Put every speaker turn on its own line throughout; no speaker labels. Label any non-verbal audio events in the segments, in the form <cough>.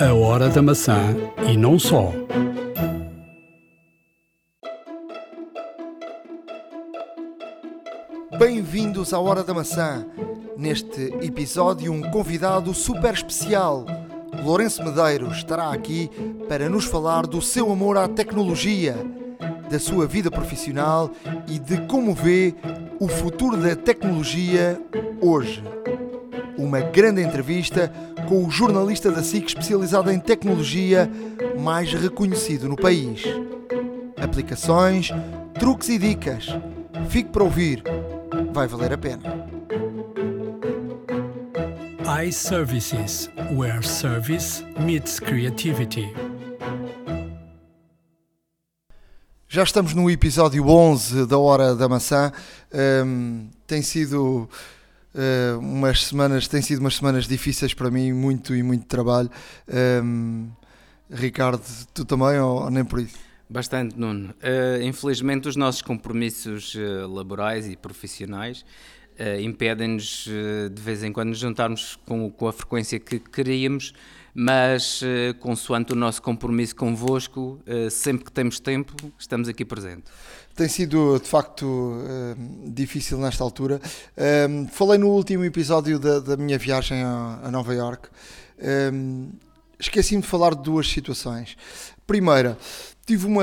A Hora da Maçã e não só.
Bem-vindos à Hora da Maçã. Neste episódio, um convidado super especial. Lourenço Medeiros estará aqui para nos falar do seu amor à tecnologia, da sua vida profissional e de como vê o futuro da tecnologia hoje. Uma grande entrevista com o jornalista da SIC especializado em tecnologia mais reconhecido no país. Aplicações, truques e dicas. Fique para ouvir, vai valer a pena.
iServices, where service meets creativity.
Já estamos no episódio 11 da Hora da Maçã. Um, tem sido uh, umas semanas, tem sido umas semanas difíceis para mim, muito e muito trabalho. Um, Ricardo, tu também ou, ou nem por isso?
Bastante, Nuno. Uh, infelizmente, os nossos compromissos uh, laborais e profissionais impedem-nos de vez em quando nos juntarmos com, com a frequência que queríamos, mas consoante o nosso compromisso convosco, sempre que temos tempo, estamos aqui presentes.
Tem sido de facto difícil nesta altura. falei no último episódio da, da minha viagem a, Nova York. Esqueci-me de falar de duas situações. Primeira, tive uma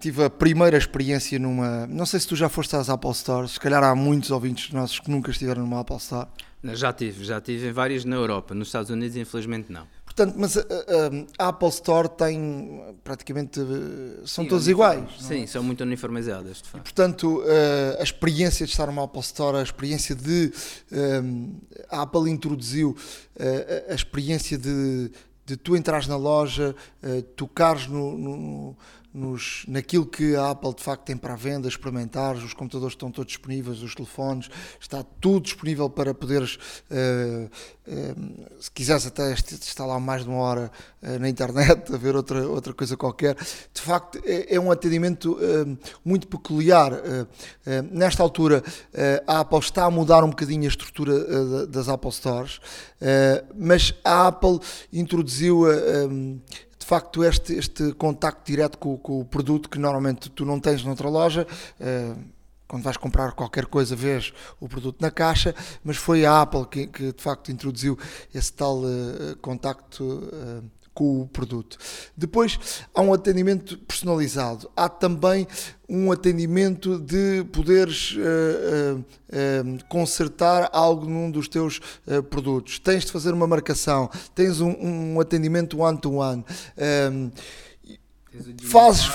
tive a primeira experiência numa. Não sei se tu já foste às Apple Stores, se calhar há muitos ouvintes nossos que nunca estiveram numa Apple Store.
Já tive, já tive em várias na Europa, nos Estados Unidos infelizmente não.
Portanto, mas a, a, a Apple Store tem praticamente são sim, todas iguais.
Sim, é? são muito uniformizadas, de facto.
E, portanto, a experiência de estar numa Apple Store, a experiência de a Apple introduziu a experiência de de tu entrares na loja, tocares no, no, nos, naquilo que a Apple de facto tem para a venda, experimentares, os computadores estão todos disponíveis, os telefones, está tudo disponível para poderes, uh, uh, se quiseres até estar lá mais de uma hora uh, na internet, <laughs> a ver outra, outra coisa qualquer. De facto, é, é um atendimento muito peculiar. nesta altura, a Apple está a mudar um bocadinho a estrutura das Apple Stores, mas a Apple introduziu de facto este, este contacto direto com, com, o produto que normalmente tu não tens noutra loja. Uh, quando vais comprar qualquer coisa, vês o produto na caixa, mas foi a Apple que, que de facto introduziu esse tal uh, contacto uh, com o produto. Depois há um atendimento personalizado, há também um atendimento de poderes uh, uh, uh, consertar algo num dos teus produtos. Tens de fazer uma marcação, tens um, um atendimento one-to-one. -one. Fazes,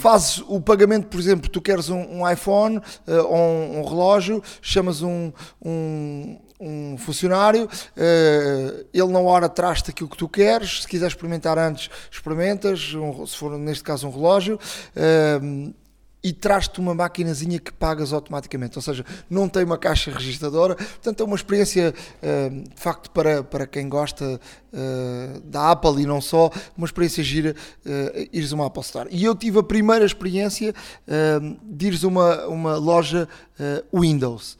fazes o pagamento, por exemplo, tu queres um, um iPhone ou um, um, relógio, chamas um, um um funcionário, uh, ele na hora traz-te aquilo que tu queres, se quiser experimentar antes, experimentas, se for neste caso um relógio, uh, e traz-te uma maquinazinha que pagas automaticamente, ou seja, não tem uma caixa registradora, portanto é uma experiência uh, de facto para, para quem gosta da Apple e não só, uma experiência gira ires a uma Apple Store. E eu tive a primeira experiência de ires a uma, uma loja Windows.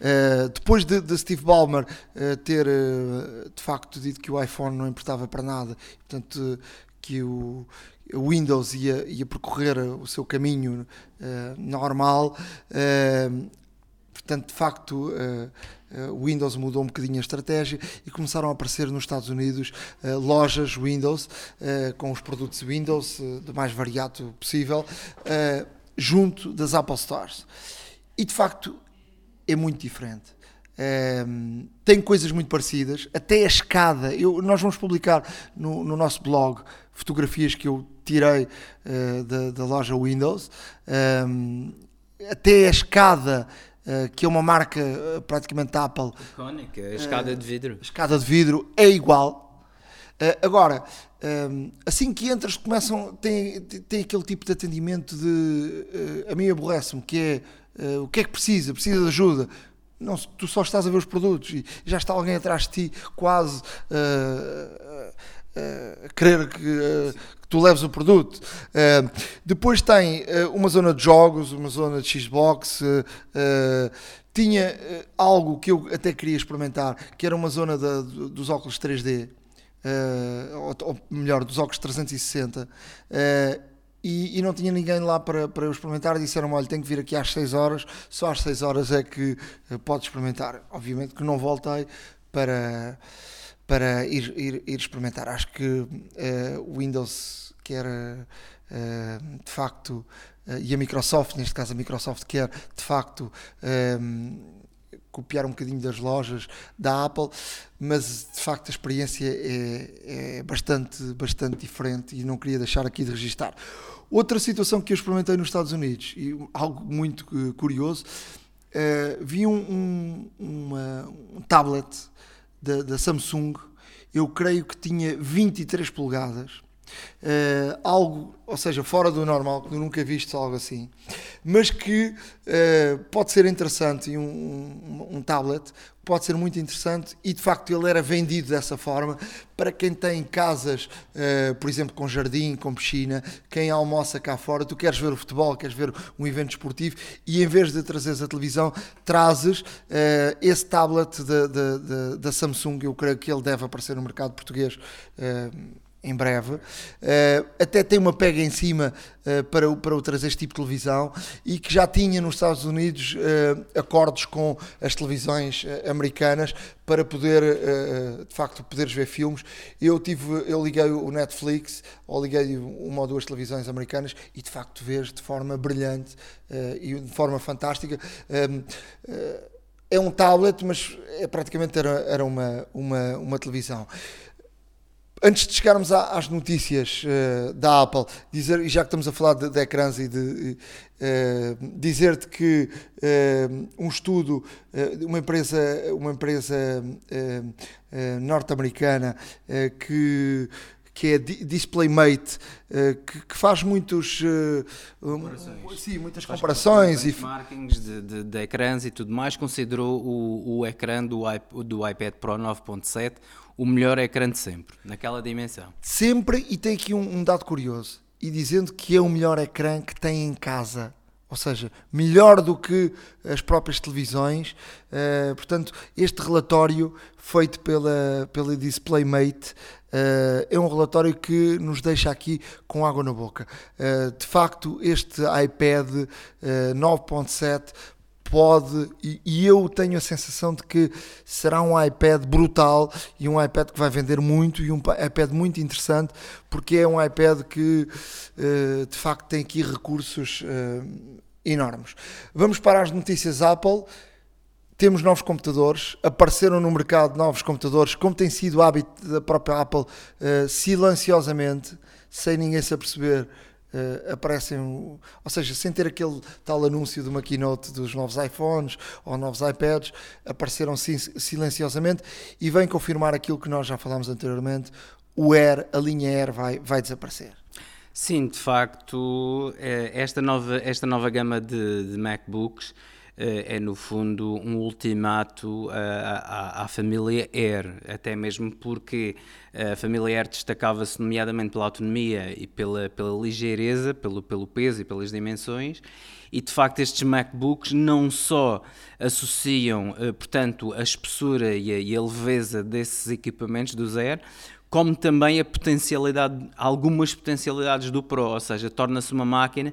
Uh, depois de, de, Steve Ballmer uh, ter uh, de facto dito que o iPhone não importava para nada, portanto que o, o Windows ia, ia, percorrer o seu caminho normal, portanto de facto o Windows mudou um bocadinho a estratégia e começaram a aparecer nos Estados Unidos lojas Windows com os produtos Windows do mais variado possível junto das Apple Stores. E de facto é muito diferente. Um, tem coisas muito parecidas, até a escada. Eu, nós vamos publicar no, no nosso blog fotografias que eu tirei uh, da, da, loja Windows. Um, até a escada, uh, que é uma marca uh, praticamente Apple.
Icónica, a escada de vidro.
A escada de vidro é igual. agora, um, assim que entras, começam, tem, tem aquele tipo de atendimento de. a mim aborrece-me, que é Uh, o que é que precisa? Precisa de ajuda? Não, tu só estás a ver os produtos e já está alguém atrás de ti, quase uh, uh, a querer que, que, tu leves o produto. depois tem uma zona de jogos, uma zona de Xbox. tinha algo que eu até queria experimentar, que era uma zona da, dos óculos 3D. ou, ou, melhor, dos óculos 360. E, e, não tinha ninguém lá para, para eu experimentar. Disseram-me: olha, tem que vir aqui às 6 horas, só às 6 horas é que uh, pode experimentar. Obviamente que não voltei para, para ir, ir, ir experimentar. Acho que uh, Windows quer uh, de facto, e a Microsoft, neste caso a Microsoft, quer de facto copiar um bocadinho das lojas da Apple, mas de facto a experiência é, é bastante, bastante diferente e não queria deixar aqui de registar. Outra situação que eu experimentei nos Estados Unidos, e algo muito eh, curioso, uh, vi um, um, uma, um tablet da, da, Samsung, eu creio que tinha 23 polegadas, uh, algo, ou seja, fora do normal, que nunca visto algo assim, mas que uh, pode ser interessante e um, um, um tablet pode ser muito interessante e de facto ele era vendido dessa forma para quem tem casas, uh, por exemplo, com jardim, com piscina, quem almoça cá fora, tu queres ver o futebol, queres ver um evento esportivo e em vez de trazeres a televisão, trazes esse tablet da Samsung, eu creio que ele deve aparecer no mercado português. Em breve. Uh, até tem uma pega em cima uh, para, o, para o trazer este tipo de televisão e que já tinha nos Estados Unidos uh, acordos com as televisões americanas para poder, de facto, poderes ver filmes. Eu tive, eu liguei o Netflix ou liguei uma ou duas televisões americanas e de facto vês de forma brilhante e de forma fantástica. é um tablet, mas é, praticamente era, era uma, uma, uma televisão. Antes de chegarmos às notícias uh, da Apple, dizer, e já que estamos a falar de, de ecrãs e de uh, dizer-te que uh, um estudo, uma empresa, uma empresa norte-americana que que é DisplayMate, que, faz muitos
comparações.
sim, muitas comparações
e markings de, de, de, ecrãs e tudo mais, considerou o, o ecrã do, do iPad Pro 9.7 o melhor ecrã de sempre, naquela dimensão.
Sempre, e tem aqui um, um dado curioso, e dizendo que é o melhor ecrã que tem em casa ou seja, melhor do que as próprias televisões. Uh, portanto, este relatório feito pela, pela DisplayMate uh, é um relatório que nos deixa aqui com água na boca. Uh, de facto, este iPad 9.7 pode, e, eu tenho a sensação de que será um iPad brutal e um iPad que vai vender muito e um iPad muito interessante, porque é um iPad que uh, de facto tem aqui recursos uh, enormes. Vamos para as notícias Apple. Temos novos computadores, apareceram no mercado novos computadores, como tem sido o hábito da própria Apple, uh, silenciosamente, sem ninguém se aperceber uh, aparecem, ou seja, sem ter aquele tal anúncio de uma keynote dos novos iPhones ou novos iPads, apareceram silenciosamente e vem confirmar aquilo que nós já falámos anteriormente: o Air, a linha Air vai, vai desaparecer.
Sim, de facto, eh, esta nova, esta nova gama de, de MacBooks é no fundo um ultimato à, à, família Air, até mesmo porque a família Air destacava-se nomeadamente pela autonomia e pela, pela ligeireza, pelo, pelo peso e pelas dimensões, e de facto estes MacBooks não só associam, eh, portanto, a espessura e a, e a leveza desses equipamentos do Air, como também a potencialidade, algumas potencialidades do Pro, ou seja, torna-se uma máquina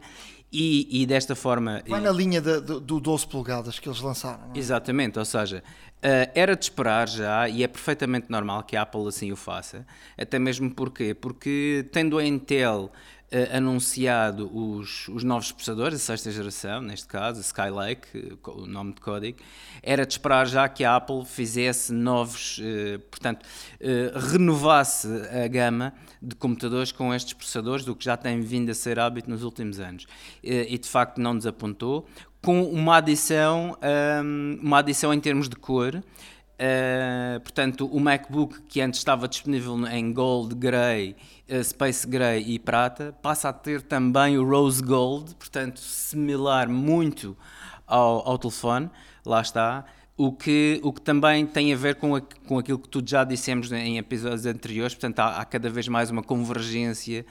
e, e desta forma.
Vai na linha de, de, do 12 polegadas que eles lançaram.
É? Exatamente, ou seja, uh, era de esperar já e é perfeitamente normal que a Apple assim o faça. Até mesmo porque, porque tendo a Intel uh, anunciado os, os novos processadores, a sexta geração, neste caso, Skylake, o nome de código, era de esperar já que a Apple fizesse novos, uh, portanto, uh, renovasse a gama de computadores com estes processadores, do que já tem vindo a ser hábito nos últimos anos. e de facto não desapontou, com uma adição, um, uma adição em termos de cor. Uh, portanto, o MacBook que antes estava disponível em Gold, Grey uh, Space Gray e Prata, passa a ter também o Rose Gold, portanto, similar muito ao, ao telefone, lá está. O que, o que também tem a ver com, a, com aquilo que tu já dissemos em episódios anteriores, portanto, há, há cada vez mais uma convergência,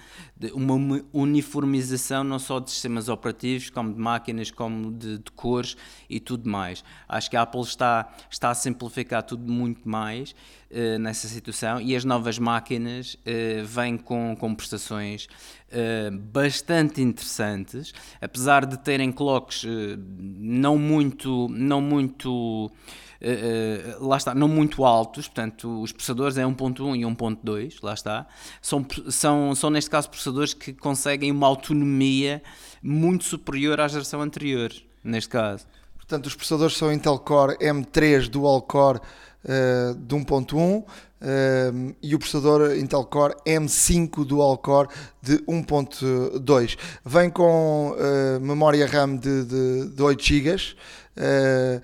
uma uniformização não só de sistemas operativos, como de máquinas, como de, de, cores e tudo mais. Acho que a Apple está, está a simplificar tudo muito mais uh, nessa situação e as novas máquinas uh, vêm com, com prestações uh, bastante interessantes, apesar de terem clocks não muito, não muito lá está, não muito altos, portanto, os processadores é 1.1 e 1.2, lá está, são, são, são neste caso processadores que conseguem uma autonomia muito superior à geração anterior, neste caso.
Portanto, os processadores são Intel Core M3 Dual Core uh, de 1.1 Uh, e o processador Intel Core M5 Dual Core de 1.2. Vem com uh, memória RAM de, de, de 8 GB, uh,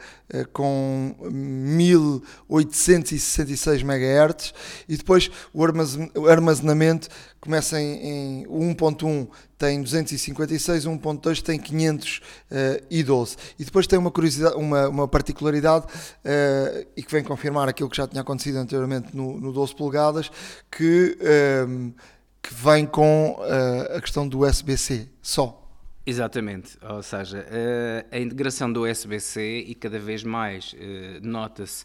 com 1866 MHz e depois o armazenamento começa em, em 1.1 tem 256, 1.2 tem 512 e depois tem uma curiosidade, uma, uma particularidade uh, e que vem confirmar aquilo que já tinha acontecido anteriormente no, no 12 polegadas que, um, que vem com uh, a questão do USB-C só
Exatamente, ou seja, a integração do USB-C e cada vez mais eh, nota-se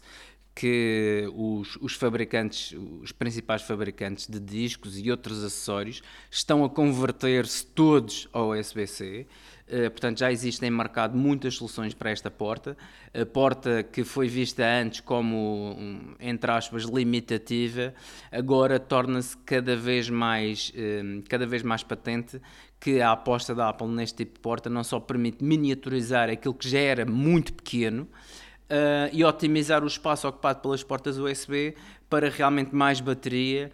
que os, os, fabricantes, os principais fabricantes de discos e outros acessórios estão a converter-se todos ao USB-C. Uh, portanto, já existem em mercado muitas soluções para esta porta. A porta que foi vista antes como, entre aspas, limitativa, agora torna-se cada vez mais, cada vez mais patente que a aposta da Apple neste tipo de porta não só permite miniaturizar aquilo que já era muito pequeno uh, e otimizar o espaço ocupado pelas portas USB para realmente mais bateria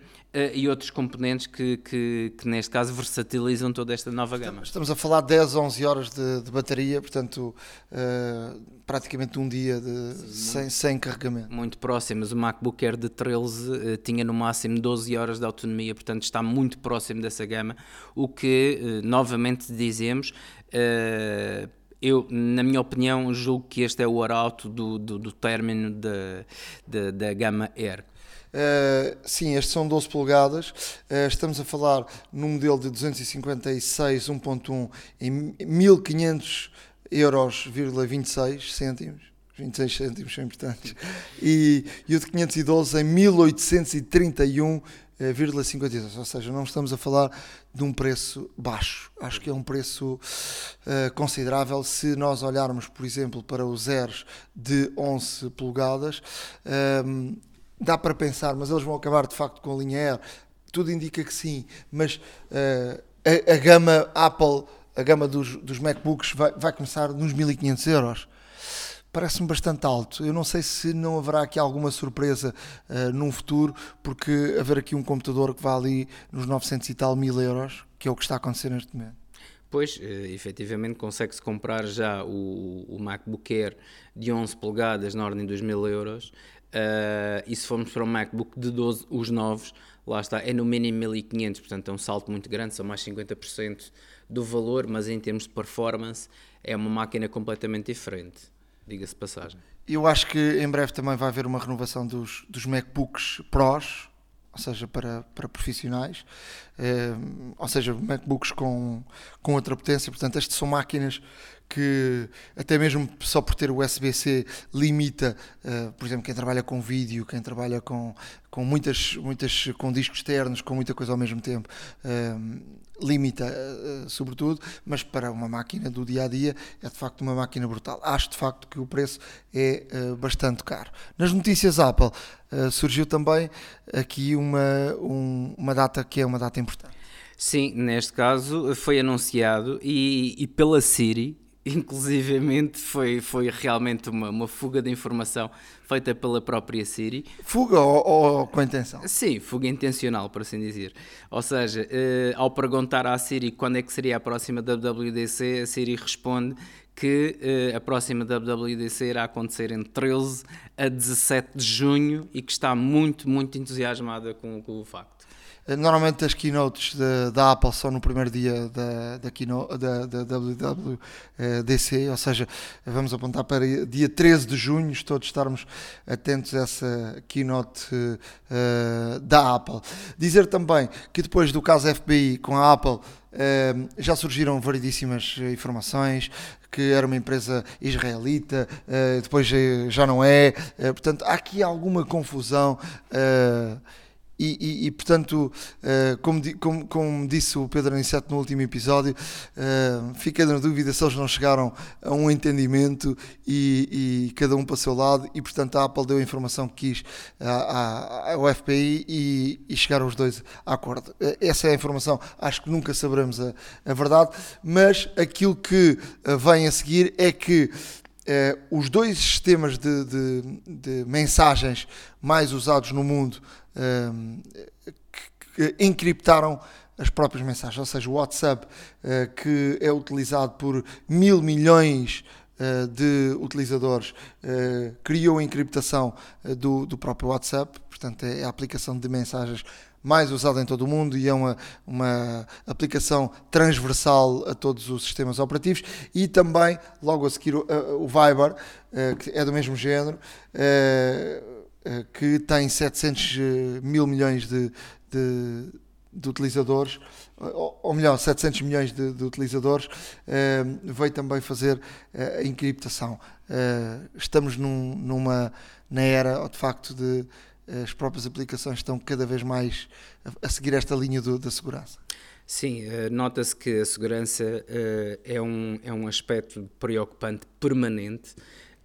e outros componentes que, que, que, neste caso versatilizam toda esta nova gama.
Estamos a falar de 10, 11 horas de, de bateria, portanto uh, praticamente um dia de, sem, sem carregamento.
Muito próximos, o MacBook Air de 13 uh, tinha no máximo 12 horas de autonomia, portanto está muito próximo dessa gama, o que novamente dizemos eu, na minha opinião, julgo que este é o arauto do, do, do término da, da, da gama Air.
Uh, sim, estes são 12 polegadas. Uh, estamos a falar num modelo de 256 1.1 em 1500 euros, 26 cêntimos. 26 cêntimos são importantes. E, e o de 512 em 1831 0,52, ou seja, não estamos a falar de um preço baixo. Acho que é um preço uh, considerável se nós olharmos, por exemplo, para os zeros de 11 polegadas. Um, dá para pensar, mas eles vão acabar de facto com a linha R. Tudo indica que sim, mas uh, a, a, gama Apple, a gama dos, dos MacBooks vai, vai começar nos 1500 euros parece-me bastante alto. Eu não sei se não haverá aqui alguma surpresa uh, num futuro, porque haver aqui um computador que vá ali nos 900 e tal mil euros, que é o que está a acontecer neste momento.
Pois, eh, efetivamente, consegue-se comprar já o, o, MacBook Air de 11 polegadas na ordem dos mil euros. Uh, e se formos para o MacBook de 12, os novos, lá está, é no mínimo 1500, portanto é um salto muito grande, são mais 50% do valor, mas em termos de performance é uma máquina completamente diferente, diga-se passagem.
Eu acho que em breve também vai haver uma renovação dos, dos MacBooks Pros, ou seja, para, para profissionais, eh, ou seja, MacBooks com, com outra potência. Portanto, estas são máquinas que até mesmo só por ter o USB-C limita, uh, por exemplo, quem trabalha com vídeo, quem trabalha com, com muitas, muitas com discos externos, com muita coisa ao mesmo tempo, uh, limita uh, sobretudo, mas para uma máquina do dia a dia é de facto uma máquina brutal. Acho de facto que o preço é bastante caro. Nas notícias Apple surgiu também aqui uma, um, uma data que é uma data importante.
Sim, neste caso foi anunciado e, e pela Siri inclusivamente foi, foi realmente uma, uma fuga de informação feita pela própria Siri.
Fuga ou, ou com intenção?
Sim, fuga intencional, por assim dizer. Ou seja, eh, ao perguntar à Siri quando é que seria a próxima WWDC, a Siri responde que eh, a próxima WWDC irá acontecer entre 13 a 17 de junho e que está muito, muito entusiasmada com, com o facto.
Eh, normalmente as keynotes da Apple são no primeiro dia da, da, da, da WWDC, ou seja, vamos apontar para dia 13 de junho, todos estarmos atentos a essa keynote uh, da Apple. Dizer também que depois do caso FBI com a Apple, Uh, já surgiram variedíssimas informações que era uma empresa israelita, depois já não é. Portanto, há aqui alguma confusão. E, e, e, portanto, uh, como, como, como, disse o Pedro Aniceto no último episódio, uh, fiquei na dúvida se eles não chegaram a um entendimento e, e, cada um para o seu lado, e portanto a Apple deu a informação que quis ao FPI e, e, chegaram os dois a acordo. Uh, essa é a informação, acho que nunca saberemos a, a verdade, mas aquilo que vem a seguir é que os dois sistemas de, de, de mensagens mais usados no mundo que encriptaram as próprias mensagens, ou seja, o WhatsApp, uh, que é utilizado por mil milhões uh, de utilizadores, uh, criou a encriptação do, do próprio WhatsApp, portanto, é a aplicação de mensagens mais usada em todo o mundo e é uma, uma aplicação transversal a todos os sistemas operativos. E também, logo a seguir, o, o Viber, que é do mesmo género eh, que tem 700 eh, mil milhões de, de, de utilizadores, ou, melhor, 700 milhões de, de utilizadores, eh, veio também fazer a encriptação. estamos num, numa na era, de facto, de as próprias aplicações estão cada vez mais a, a seguir esta linha do, da segurança.
Sim, nota-se que a segurança é, um, é um aspecto preocupante permanente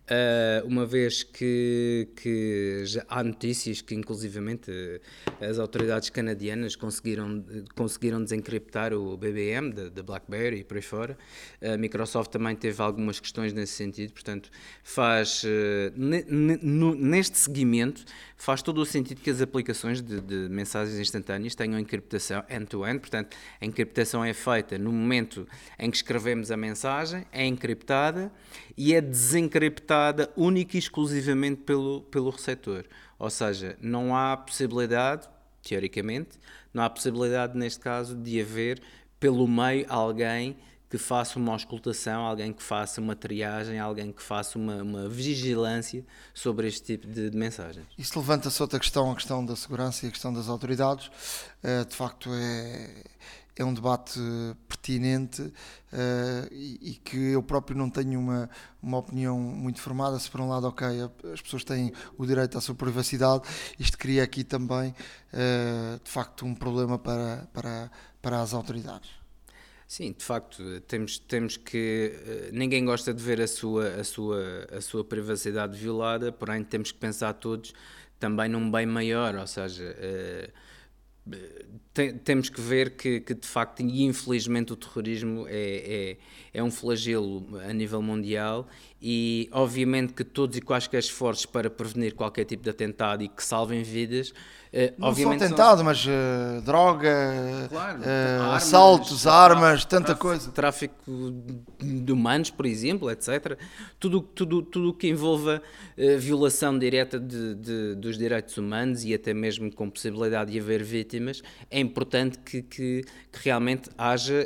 Uh, uma vez que, que há notícias que, inclusivamente, as autoridades canadianas conseguiram, conseguiram desencriptar o BBM da BlackBerry e por aí fora. A Microsoft também teve algumas questões nesse sentido, portanto, faz, uh, neste seguimento, faz todo o sentido que as aplicações de, de mensagens instantâneas tenham encriptação end-to-end, -end, portanto, a encriptação é feita no momento em que escrevemos a mensagem, é encriptada e é desencriptada única e exclusivamente pelo, pelo receptor. Ou seja, não há possibilidade, teoricamente, não há possibilidade neste caso de haver pelo meio alguém que faça uma auscultação, alguém que faça uma triagem, alguém que faça uma, uma vigilância sobre este tipo de, de mensagens.
Isso levanta-se outra questão, a questão da segurança e a questão das autoridades. Uh, de facto, é, é um debate pertinente uh, e, e, que eu próprio não tenho uma, uma opinião muito formada. Se por um lado, ok, as pessoas têm o direito à sua privacidade, isto cria aqui também, uh, de facto, um problema para, para, para as autoridades.
Sim, de facto, temos, temos que. Eh, ninguém gosta de ver a sua, a, sua, a sua privacidade violada, porém, temos que pensar todos também num bem maior, ou seja. Tem, temos que ver que, que, de facto, e infelizmente, o terrorismo é, é, é, um flagelo a nível mundial e, obviamente, que todos e quaisquer esforços para prevenir qualquer tipo de atentado e que salvem vidas
não obviamente só tentado, são... mas uh, droga, claro, uh, armas, assaltos, armas, tanta
tráfico,
coisa.
Tráfico de humanos, por exemplo, etc. Tudo tudo, tudo que envolva violação direta de, de, dos direitos humanos e até mesmo com possibilidade de haver vítimas, é importante que, que, que realmente haja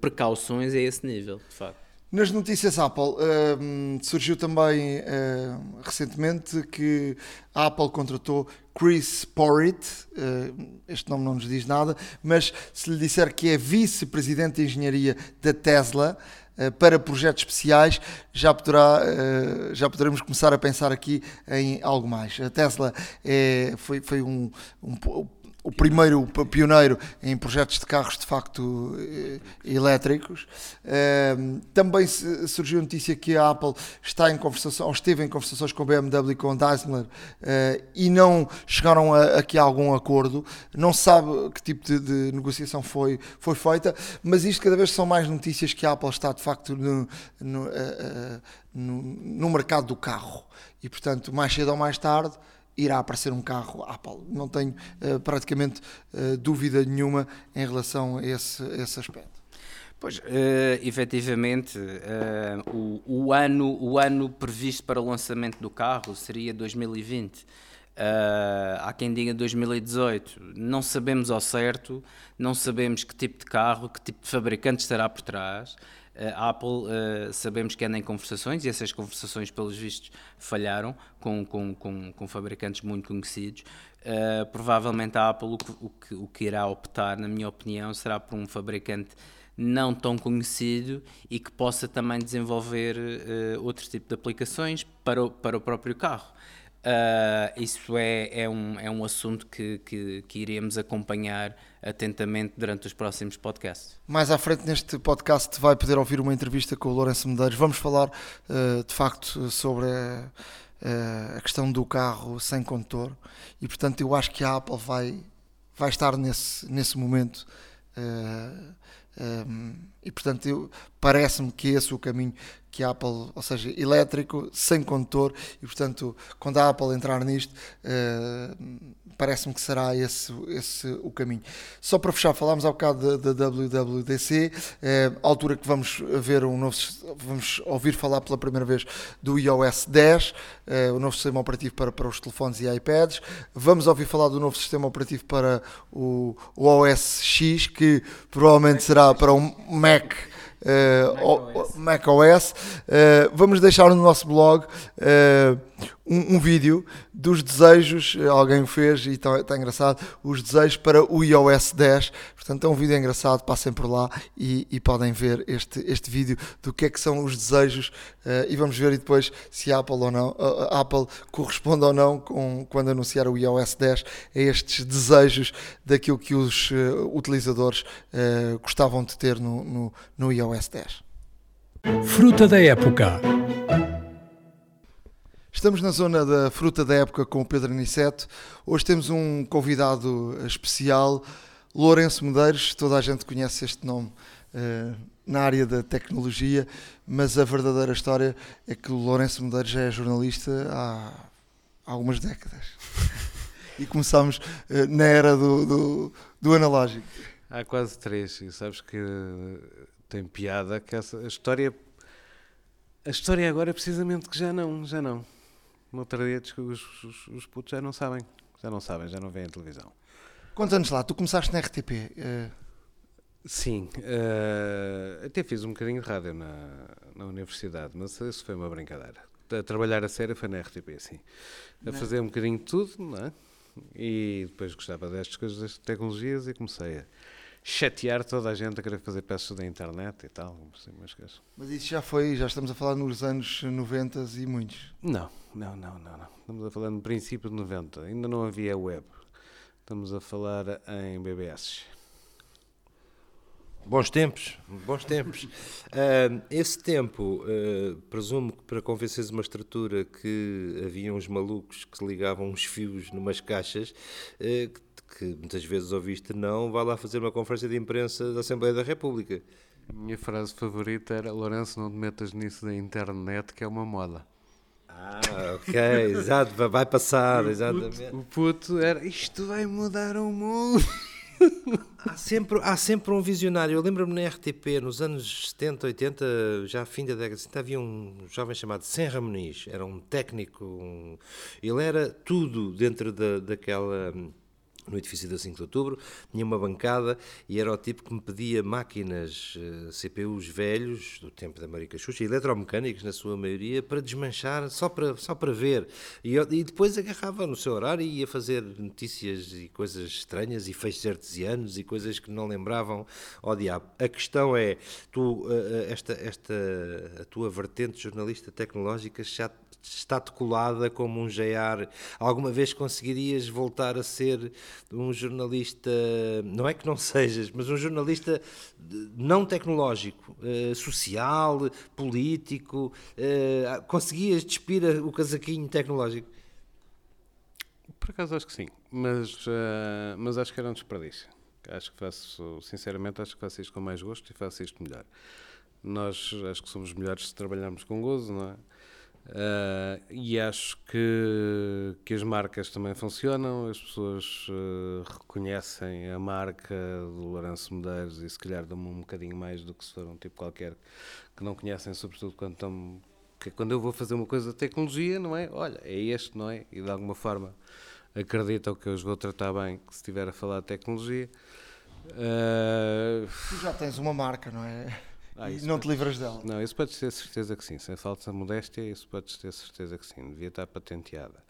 precauções a esse nível, de facto.
Nas notícias Apple, uh, surgiu também uh, recentemente que a Apple contratou Chris Porritt, uh, este nome não nos diz nada, mas se lhe disser que é vice-presidente de engenharia da Tesla uh, para projetos especiais, já, poderá, uh, já poderemos começar a pensar aqui em algo mais. A Tesla é, foi, foi um, um o primeiro pioneiro em projetos de carros de facto eh, elétricos. Ehm, também surgiu a notícia que a Apple está em conversação, ou esteve em conversações com a BMW e com a Daimler eh, e não chegaram a, aqui a algum acordo. Não se sabe que tipo de, de, negociação foi, foi feita, mas isto cada vez são mais notícias que a Apple está de facto no, no, eh, no, no mercado do carro. E portanto, mais cedo ou mais tarde irá aparecer um carro Apple. Não tenho uh, praticamente uh, dúvida nenhuma em relação a esse, a esse aspecto.
Pois, uh, efetivamente, o, o, ano, o ano previsto para o lançamento do carro seria 2020. Uh, há quem diga 2018. Não sabemos ao certo, não sabemos que tipo de carro, que tipo de fabricante estará por trás. A Apple uh, sabemos que anda em conversações e essas conversações, pelos vistos, falharam com, com, com, com fabricantes muito conhecidos. Uh, provavelmente a Apple o que, o, que, o que irá optar, na minha opinião, será por um fabricante não tão conhecido e que possa também desenvolver uh, outro tipo de aplicações para o, para o próprio carro. Uh, isso é, é, um, é um assunto que, que, que, iremos acompanhar atentamente durante os próximos podcasts.
Mais à frente neste podcast vai poder ouvir uma entrevista com o Lourenço Medeiros. Vamos falar uh, de facto sobre a, a, questão do carro sem condutor e portanto eu acho que a Apple vai, vai estar nesse, nesse momento. Um, e portanto parece-me que esse é o caminho que a Apple, ou seja, elétrico, sem condutor, e portanto, quando a Apple entrar nisto, uh, parece-me que será esse, esse o caminho. Só para fechar, falámos há bocado da, WWDC, uh, altura que vamos ver um novo, vamos ouvir falar pela primeira vez do iOS 10, uh, eh, o novo sistema operativo para, para os telefones e iPads. Vamos ouvir falar do novo sistema operativo para o, o OS X, que provavelmente será para um Mac uh, Mac OS. Uh, vamos deixar no nosso blog uh, um, um, vídeo dos desejos, alguém o fez e está tá engraçado, os desejos para o iOS 10. Portanto, é um vídeo engraçado, passem por lá e, e podem ver este, este vídeo do que é que são os desejos uh, e vamos ver depois se a Apple ou não, Apple corresponde ou não com, quando anunciar o iOS 10 a estes desejos daquilo que os uh, utilizadores uh, gostavam de ter no, no, no iOS 10.
Fruta da época.
Estamos na zona da fruta da época com o Pedro Aniceto. Hoje temos um convidado especial, Lourenço Medeiros. Toda a gente conhece este nome uh, na área da tecnologia, mas a verdadeira história é que o Lourenço Medeiros é jornalista há, algumas décadas. <laughs> e começámos uh, na era do, do, do, analógico.
Há quase três, e sabes que tem piada que essa, a história. A história agora é precisamente que já não, já não no outro dia os, os, os putos já não sabem, já não sabem, já não veem a televisão.
Quantos anos lá? Tu começaste na RTP? Uh... Eh,
Sim, uh, até fiz um bocadinho de rádio na, na universidade, mas isso foi uma brincadeira. A trabalhar a sério foi na RTP, sim. A não. fazer um bocadinho de tudo, não é? E depois gostava destas coisas, das tecnologias e comecei a chatear toda a gente a querer fazer peças da internet e tal. Assim, mas,
mas isso já foi, já estamos a falar nos anos 90 e muitos.
Não, não, não, não, não. Estamos a falar no princípio de 90. Ainda não havia web. Estamos a falar em BBS.
Bons tempos, bons tempos. Uh, <laughs> esse tempo, uh, presumo que para convenceres uma estrutura que havia uns malucos que ligavam uns fios numas caixas, uh, que muitas vezes ouviste não, vá lá fazer uma conferência de imprensa da Assembleia da República.
Minha frase favorita era Lourenço, não te metas nisso da internet, que é uma moda.
Ah, ok, exato, vai passar, o exatamente.
Puto, o puto era isto vai mudar o mundo. <laughs>
há, sempre, há sempre um visionário. Eu lembro-me na RTP, nos anos 70, 80, já fim da década de 70, havia um jovem chamado Senra Muniz, era um técnico, um... ele era tudo dentro da, daquela no edifício da 5 de Outubro, tinha uma bancada e era o tipo que me pedia máquinas eh, CPUs velhos, do tempo da Marica Xuxa, eletromecânicos na sua maioria, para desmanchar, só para, só para ver. E, e depois agarrava no seu horário e ia fazer notícias e coisas estranhas e feixes artesianos e coisas que não lembravam ao diabo. A questão é, tu, uh, esta, esta, a tua vertente jornalista tecnológica já colada como um JR. Alguma vez conseguirias voltar a ser um jornalista, não é que não <laughs> sejas, mas um jornalista não tecnológico, uh, social, político? Uh, conseguias despir o casaquinho tecnológico?
Por acaso acho que sim, mas, uh, mas acho que era um desperdício. Acho que faço, sinceramente, acho que faço isto com mais gosto e faço isto melhor. Nós acho que somos melhores se trabalharmos com gozo, não é? Uh, e acho que, que as marcas também funcionam, as pessoas uh, reconhecem a marca do Lourenço Medeiros e se calhar dão-me um bocadinho mais do que se for um tipo qualquer que não conhecem, sobretudo quando, estão, que quando eu vou fazer uma coisa de tecnologia, não é? Olha, é este, não é? E de alguma forma acreditam que eu os vou tratar bem se estiver a falar de tecnologia.
Uh, tu já tens uma marca, não é?
Ah,
e não te livras dela.
Não, isso podes ter certeza que sim. Sem falsa modéstia, isso podes ter certeza que sim. Devia estar patenteada.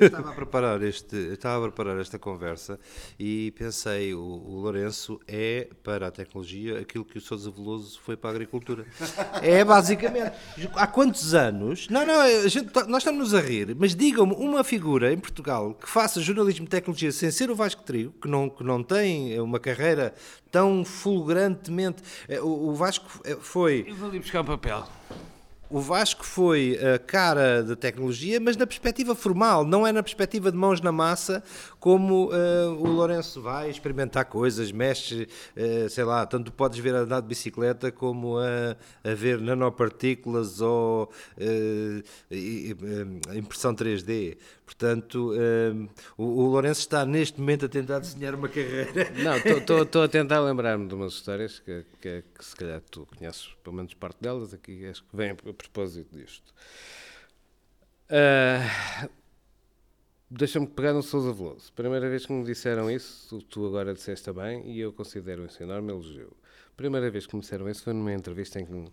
Eu estava a preparar este, eu estava a preparar esta conversa e pensei, o, o Lourenço é para a tecnologia aquilo que o Sousa Veloso foi para a agricultura. É basicamente. Há quantos anos? Não, não, a gente tá- nós estamos a rir, mas digam-me uma figura em Portugal que faça jornalismo de tecnologia sem ser o Vasco Trio, que não, que não tem uma carreira tão fulgurantemente. eh, O, o Vasco eh, foi.
Eu vou ali buscar um papel.
O Vasco foi a cara da tecnologia, mas na perspectiva formal, não é na perspectiva de mãos na massa, como eh, o Lourenço vai experimentar coisas, mexe, eh, sei lá, tanto podes ver a andar de bicicleta como a, a ver nanopartículas ou e- impressão 3D. Portanto, o, o Lourenço está neste momento a tentar desenhar uma carreira.
Não, estou a tentar lembrar-me de umas histórias que, que, que se calhar tu conheces, pelo menos parte delas, aqui acho que vem a propósito disto. Ah, Deixa-me pegar no Sousa Veloso. Primeira vez que me disseram isso, tu, agora disseste também, e eu considero isso enorme elogio. Primeira vez que me disseram isso foi numa entrevista em que um,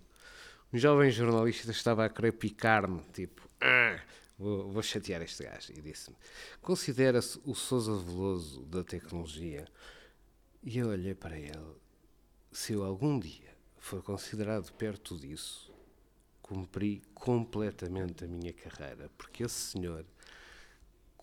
um jovem jornalista estava a querer picar-me, tipo, "Ah, vou, vou chatear este gajo, e disse-me: Considera-se o Sousa Veloso da tecnologia? E eu olhei para ele. Se eu algum dia for considerado perto disso, cumpri completamente a minha carreira, porque esse senhor,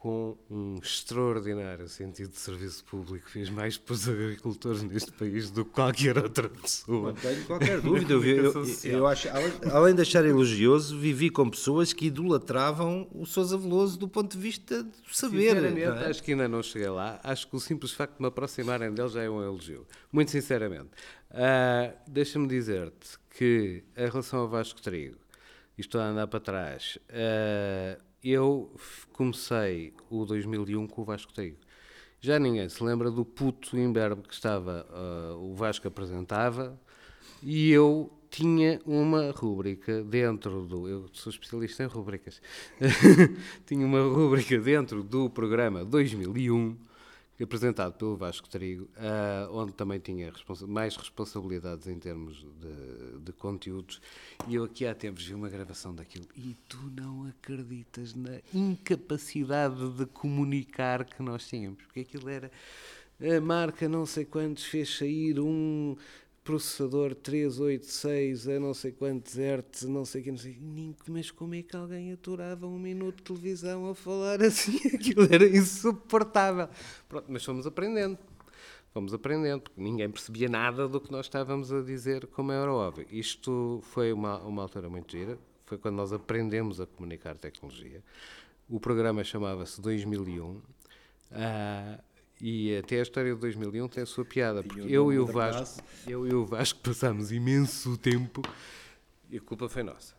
com um extraordinário sentido de serviço público, fez mais para os agricultores neste país do que qualquer outra pessoa.
Não tenho qualquer dúvida. Eu, eu- eu acho, além, além de achar elogioso, vivi com pessoas que idolatravam o Sousa Veloso do ponto de vista do saber.
Sinceramente,
é?
acho que ainda não cheguei lá. Acho que o simples facto de me aproximarem dele já é um elogio. Muito sinceramente. Ah, Deixa-me dizer-te que, em relação ao Vasco Trigo, estou a andar para trás, ah, eu comecei o 2001 com o Vasco Trigo. Já ninguém se lembra do puto imberbe que estava, ah, o Vasco apresentava, e eu tinha uma rúbrica dentro do. Eu sou especialista em rúbricas. <laughs> tinha uma rúbrica dentro do programa 2001, apresentado pelo Vasco Trigo, ah, onde também tinha responsa- mais responsabilidades em termos de, de conteúdos. E eu aqui há tempos vi uma gravação daquilo e tu não acreditas na incapacidade de comunicar que nós tínhamos, porque aquilo era. A marca não sei quantos fez sair um processador 386 a não sei quantos hertz, não sei o que, não sei mas como é que alguém aturava um minuto de televisão a falar assim? <laughs> Aquilo era insuportável. Pronto, mas fomos aprendendo. Fomos aprendendo, porque ninguém percebia nada do que nós estávamos a dizer, como era óbvio. Isto foi uma, uma altura muito gira, foi quando nós aprendemos a comunicar tecnologia. O programa chamava-se 2001. ah, e até a história de 2001 tem a sua piada, porque eu e o Vasco, eu e o Vasco passámos imenso tempo e a culpa foi nossa.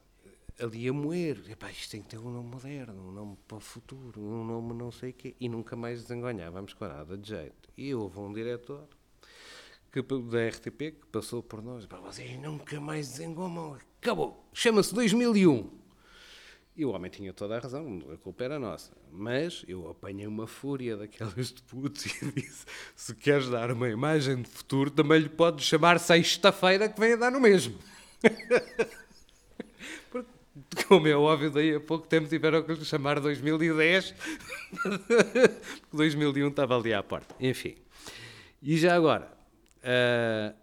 Ali a moer, Epá, isto tem que ter um nome moderno, um nome para o futuro, um nome não sei o quê, e nunca mais desengonhávamos com nada de jeito. E houve um diretor que, da RTP que passou por nós, para vocês nunca mais desengomam, acabou, chama-se 2001. E o homem tinha toda a razão, a culpa era nossa. Mas eu apanhei uma fúria daquelas de putos e <laughs> disse: se queres dar uma imagem de futuro, também lhe podes chamar sexta-feira que vem a dar no mesmo. <laughs> Porque, como é óbvio, daí a pouco tempo tiveram que lhe chamar 2010, <laughs> porque 2001 estava ali à porta. Enfim. E já agora, ah,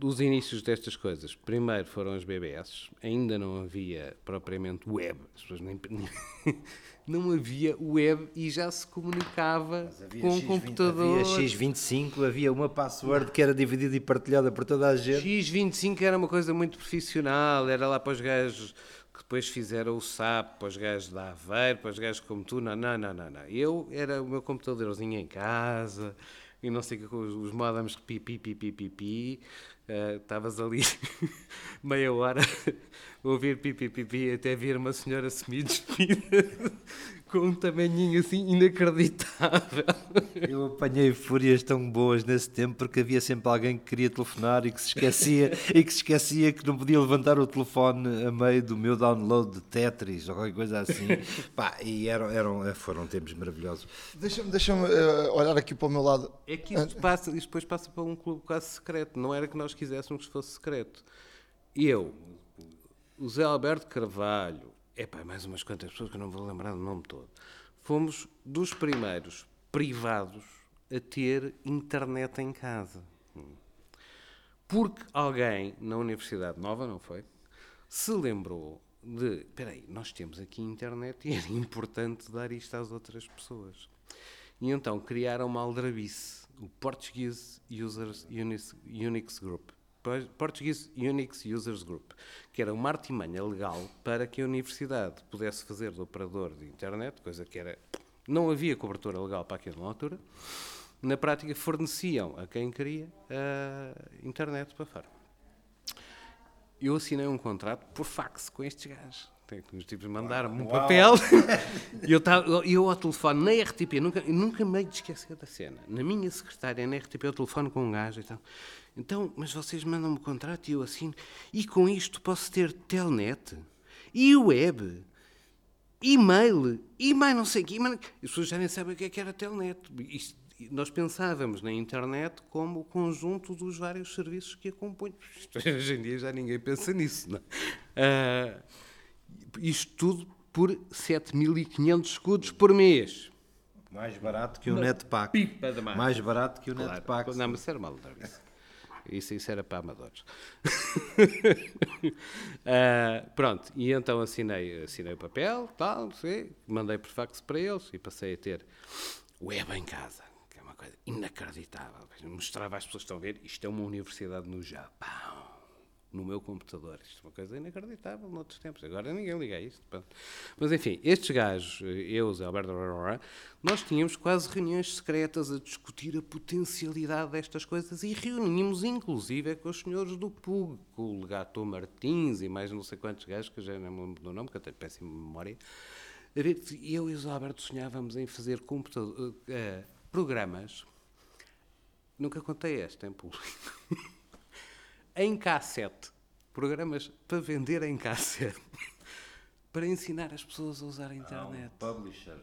dos inícios destas coisas, primeiro foram as BBS, ainda não havia propriamente web, as pessoas nem, <laughs> não havia web e já se comunicava com um computador.
Havia X25, havia uma password que era dividida e partilhada por toda a gente.
X25 era uma coisa muito profissional, era lá para os gajos que depois fizeram o SAP, para os gajos da Aveiro, para os gajos como tu, não, não, não, não. Eu era o meu computadorzinho em casa, e não sei o que, os, os modems pipi, pipi, pipi, eh, estavas ali <laughs> meia hora a ouvir pipi, pipi, até vir uma senhora semi-despida com um tamanhinho assim inacreditável.
Eu apanhei fúrias tão boas nesse tempo porque havia sempre alguém que queria telefonar e que se esquecia <laughs> e que se esquecia que não podia levantar o telefone a meio do meu download de Tetris ou qualquer coisa assim. <laughs> Pá, e eram, eram, foram tempos maravilhosos.
Deixa-me deixa uh, olhar aqui para o meu lado.
É que isto, passa, isto depois passa para um clube quase secreto. Não era que nós quiséssemos que fosse secreto. Eu, o Zé Alberto Carvalho, epá, mais umas quantas pessoas que eu não vou lembrar do nome todo, fomos dos primeiros privados a ter internet em casa. Porque alguém na Universidade Nova, não foi? Se lembrou de, espera aí, nós temos aqui internet e era importante dar isto às outras pessoas. E então criaram uma aldrabice, o Portuguese Users Unix, Unix Group. Portuguese Unix Users Group, que era uma artimanha legal para que a universidade pudesse fazer de operador de internet, coisa que era não havia cobertura legal para aquilo na altura. Na prática, forneciam a quem queria a internet para fora. Eu assinei um contrato por fax com estes gajos. Os tipos mandaram-me um papel <laughs> e eu, tava, eu ao telefone na RTP, nunca, nunca me de esquecer da cena. Na minha secretária, na RTP, eu telefono com um gajo e tal. Então, mas vocês mandam-me um contrato e eu assino. E com isto posso ter telnet e web, e-mail, e mais não sei o que. As pessoas já nem sabem o que é que era telnet. Isto, nós pensávamos na internet como o conjunto dos vários serviços que a compõem. Hoje em dia já ninguém pensa nisso. Não é? uh, isto tudo por 7.500 escudos por mês.
Mais barato que o Netpack. Mais barato que o claro. Netpack.
Não, mas era mal isso. Isso, isso era para amadores. uh, <laughs> pronto, e então assinei, assinei o papel, tal, sei, mandei por fax para eles e passei a ter web em casa, que é uma coisa inacreditável. Mostrava às pessoas que estão a ver, isto é uma universidade no Japão no meu computador. Isto é uma coisa inacreditável noutros tempos. Agora ninguém liga a isto. Mas enfim, estes gajos, eu, Zé Alberto, nós tínhamos quase reuniões secretas a discutir a potencialidade destas coisas e reuníamos inclusive com os senhores do PUG, com o Legato Martins e mais não sei quantos gajos, que já não me lembro do nome, que eu tenho péssima memória. Eu e o Zé Alberto sonhávamos em fazer uh, programas. Nunca contei esta em público. <laughs> em cassete. Programas para vender em cassete. <laughs> para ensinar as pessoas a usar a internet.
Ah, um publisher.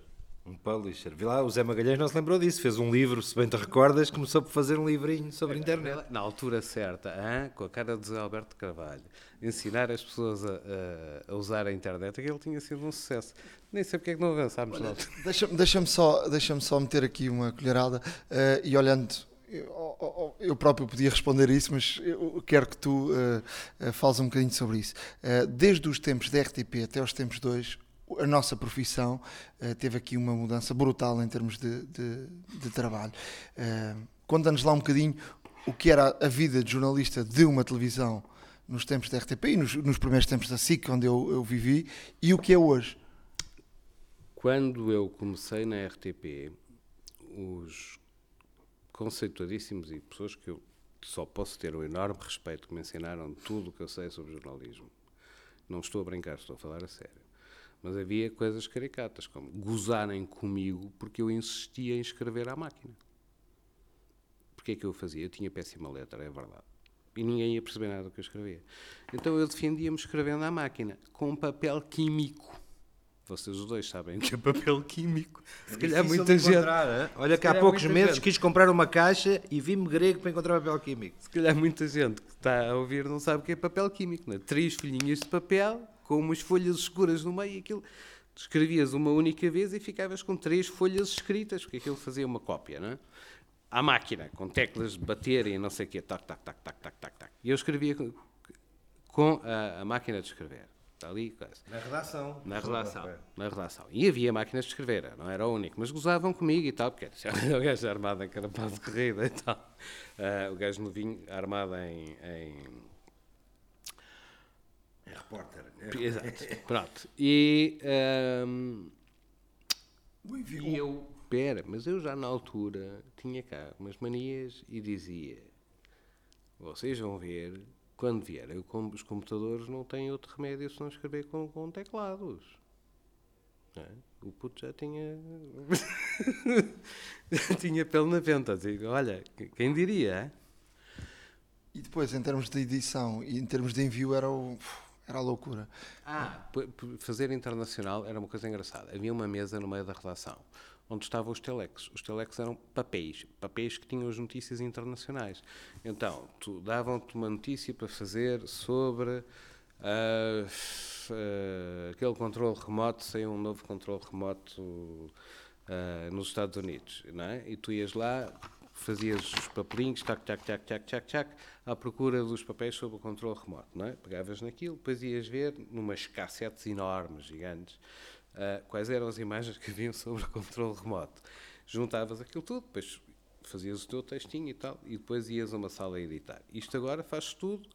Um publisher. Vi lá, o Zé Magalhães não se lembrou disso. Fez um livro, se bem te recordas, começou por fazer um livrinho sobre a internet.
Na altura certa, hein? com a cara de Zé Alberto Carvalho, ensinar as pessoas a, a, a, usar a internet, aquilo tinha sido um sucesso. Nem sei porque é que não avançámos lá.
Deixa-me deixa só, deixa só meter aqui uma colherada uh, e olhando eu, próprio podia responder isso, mas eu quero que tu uh, fales um bocadinho sobre isso. Uh, desde os tempos da RTP até os tempos de hoje, a nossa profissão uh, teve aqui uma mudança brutal em termos de, de, de trabalho. Uh, Conta-nos lá um bocadinho o que era a vida de jornalista de uma televisão nos tempos da RTP e nos, nos primeiros tempos da SIC, onde eu, eu vivi, e o que é hoje.
Quando eu comecei na RTP, os conceituadíssimos e pessoas que eu só posso ter um enorme respeito, que me ensinaram tudo o que eu sei sobre jornalismo. Não estou a brincar, estou a falar a sério. Mas havia coisas caricatas, como gozarem comigo porque eu insistia em escrever à máquina. Porquê é que eu fazia? Eu tinha péssima letra, é verdade. E ninguém ia perceber nada do que eu escrevia. Então eu defendia-me escrevendo à máquina, com papel químico vocês os dois sabem que é papel químico.
Se é calhar muita gente. Olha que há poucos meses gente. quis comprar uma caixa e vi-me grego para encontrar papel químico.
Se calhar muita gente que está a ouvir não sabe o que é papel químico. Né? Três folhinhas de papel com umas folhas escuras no meio e aquilo. Escrevias uma única vez e ficavas com três folhas escritas, porque aquilo fazia uma cópia, não é? À máquina, com teclas de bater e não sei o quê, tac, tac, tac, tac, tac, tac, tac. E eu escrevia com, com a, a máquina de escrever. Está ali,
coisa. Na redação.
Na redação. Na redação. E havia máquinas de escrever, não era o único, mas gozavam comigo e tal, porque <laughs> o gajo armado em carapaz de corrida e tal. Uh, o gajo novinho armado em. em...
É repórter.
É. Exato. Pronto. E. Um... e eu. Espera, mas eu já na altura tinha cá umas manias e dizia: vocês vão ver quando vierem os computadores não têm outro remédio se não escrever com, com teclados. É? O puto já tinha. <laughs> já tinha pele na venta. Assim, olha, quem diria?
E depois, em termos de edição e em termos de envio, era, o, era a loucura.
Ah, fazer internacional era uma coisa engraçada. Havia uma mesa no meio da redação onde estavam os telex. Os telex eram papéis, papéis que tinham as notícias internacionais. Então, davam-te uma notícia para fazer sobre uh, uh, aquele controle remoto, saiu um novo controle remoto uh, nos Estados Unidos, não é? E tu ias lá, fazias os papelinhos, tac, tac, tac, tac, tac, tac, à procura dos papéis sobre o controle remoto, não é? Pegavas naquilo, depois ias ver, numas cassetes enormes, gigantes, uh, quais eram as imagens que haviam sobre o controle remoto. Juntavas aquilo tudo, depois fazias o teu textinho e tal, e depois ias a uma sala a editar. Isto agora faz tudo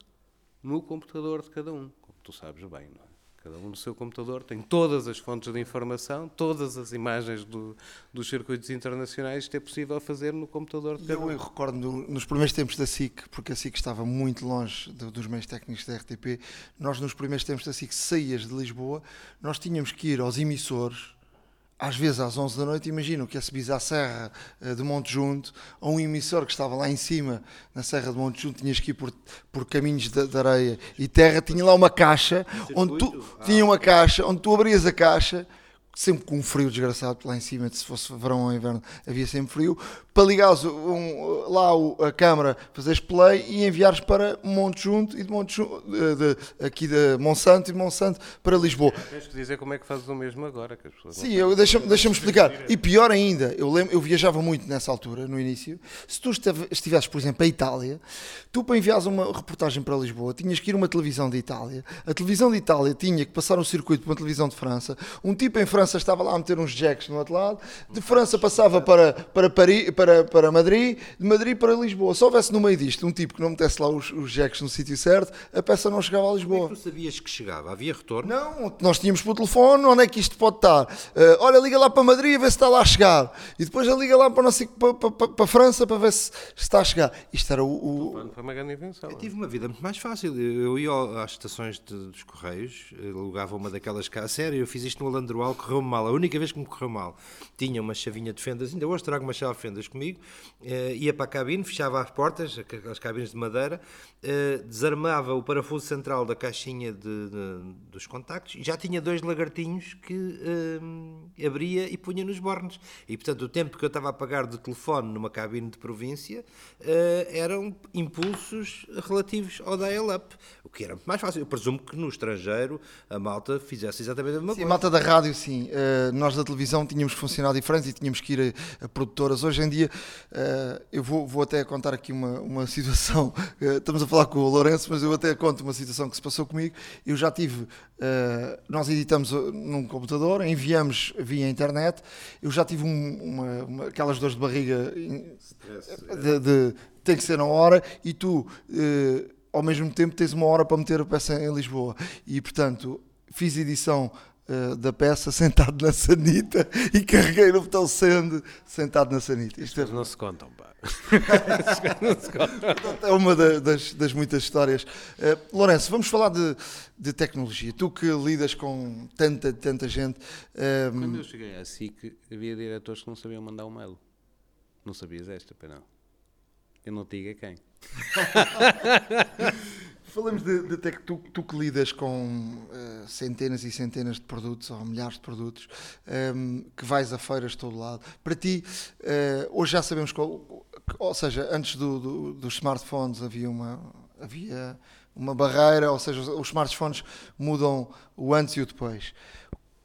no computador de cada um, como tu sabes bem, não é? Cada um no seu computador tem todas as fontes de informação, todas as imagens do, dos circuitos internacionais, isto é possível fazer no computador de cada
eu,
um.
Eu recordo no, nos primeiros tempos da SIC, porque a SIC estava muito longe do, dos meios técnicos da RTP, nós nos primeiros tempos da SIC, saías de Lisboa, nós tínhamos que ir aos emissores, às vezes às 11 da noite, imagino que ia subir à Serra eh, de Monte Junto, a um emissor que estava lá em cima, na Serra de Monte Junto, tinhas que ir por, por caminhos de, de areia e terra, tinha lá uma caixa, onde tu, ah. tinha uma caixa, onde tu abrias a caixa, sempre com um frio desgraçado lá em cima, se fosse verão ou inverno, havia sempre frio, para ligares um, lá o, a câmara, fazeres play e enviares para Monte Junto e de Monte Junto, de, de, aqui de Monsanto e Monsanto para Lisboa.
Tens que dizer como é que fazes o mesmo agora. Que as pessoas
Sim, eu, deixa-me deixa explicar. E pior ainda, eu, lembro, eu viajava muito nessa altura, no início. Se tu estivesses, por exemplo, a Itália, tu para enviares uma reportagem para Lisboa, tinhas que ir a uma televisão de Itália. A televisão de Itália tinha que passar um circuito para uma televisão de França. Um tipo em França estava lá a meter uns jacks no outro lado. De França passava para, para Paris para, para Madrid, de Madrid para Lisboa. Se houvesse no meio disto um tipo que não metesse lá os, os jacks no sítio certo, a peça não chegava a Lisboa.
Como é que tu sabias que chegava? Havia retorno?
Não, nós tínhamos por telefone, onde é que isto pode estar? Uh, olha, liga lá para Madrid a ver se está lá a chegar. E depois a liga lá para, nossa, para, para, para, a França para ver se, está a chegar. Isto era o. o...
Foi uma grande invenção.
Eu tive uma vida muito mais fácil. Eu ia às estações de, dos Correios, alugava uma daquelas cá. Sério, eu fiz isto no Alandroal, correu-me mal. A única vez que me correu mal, tinha uma chavinha de fendas, ainda hoje trago uma chave de fendas comigo uh, ia para a cabine, fechava as portas, as cabines de madeira, uh, desarmava o parafuso central da caixinha de, de, dos contactos e já tinha dois lagartinhos que uh, abria e punha nos bornes. E portanto, o tempo que eu estava a pagar de telefone numa cabine de província eram impulsos relativos ao dial-up, o que era muito mais fácil. Eu presumo que no estrangeiro a malta fizesse exatamente a mesma
sim,
coisa.
A malta da rádio, sim. Nós da televisão tínhamos que funcionar diferente e tínhamos que ir a, produtoras. Hoje em dia Uh, eu vou, vou, até contar aqui uma, uma <laughs> situação. Uh, estamos a falar com o Lourenço, mas eu até conto uma situação que se passou comigo. Eu já tive. Nós editamos num computador, enviamos via internet. Eu já tive um, uma, uma, aquelas dores de barriga. De, de, tem que ser na hora e tu. ao mesmo tempo tens uma hora para meter a peça em Lisboa e portanto fiz edição uh, da peça sentado na sanita e carreguei no botão send sentado na sanita.
Isto é... não se contam, pá. <laughs>
é uma das, das, muitas histórias. Uh, Lourenço, vamos falar de, de, tecnologia. Tu que lidas com tanta, tanta gente.
Um... Quando eu cheguei à SIC, havia diretores que não sabiam mandar um mail. Não sabias esta, pena não. Eu não te digo a quem. <laughs>
Falamos de, de até que tu, tu que lidas com uh, centenas e centenas de produtos ou milhares de produtos, um, ehm, que vais a feiras de todo lado. Para ti, uh, hoje já sabemos qual, ou seja, antes do, do, dos smartphones havia uma, havia uma barreira, ou seja, os smartphones mudam o antes e o depois.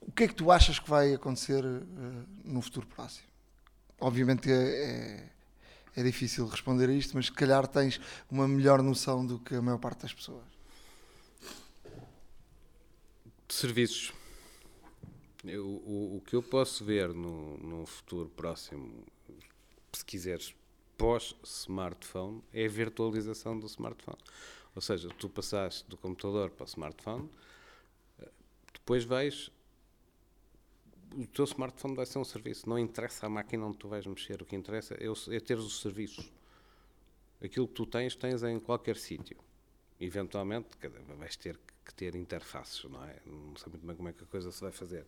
O que é que tu achas que vai acontecer uh, no futuro próximo? Obviamente é, é difícil responder a isto, mas se calhar tens uma melhor noção do que a maior parte das pessoas.
De serviços. Eu, o, o, que eu posso ver no, no futuro próximo, se quiseres, pós-smartphone, é a virtualização do smartphone. Ou seja, tu passaste do computador para o smartphone, depois vais o teu smartphone vai ser um serviço. Não interessa a máquina onde tu vais mexer. O que interessa é, é teres os serviços. Aquilo que tu tens, tens em qualquer sítio. eventualmente vais ter que ter interfaces, não é? Não sei muito bem como é que a coisa se vai fazer.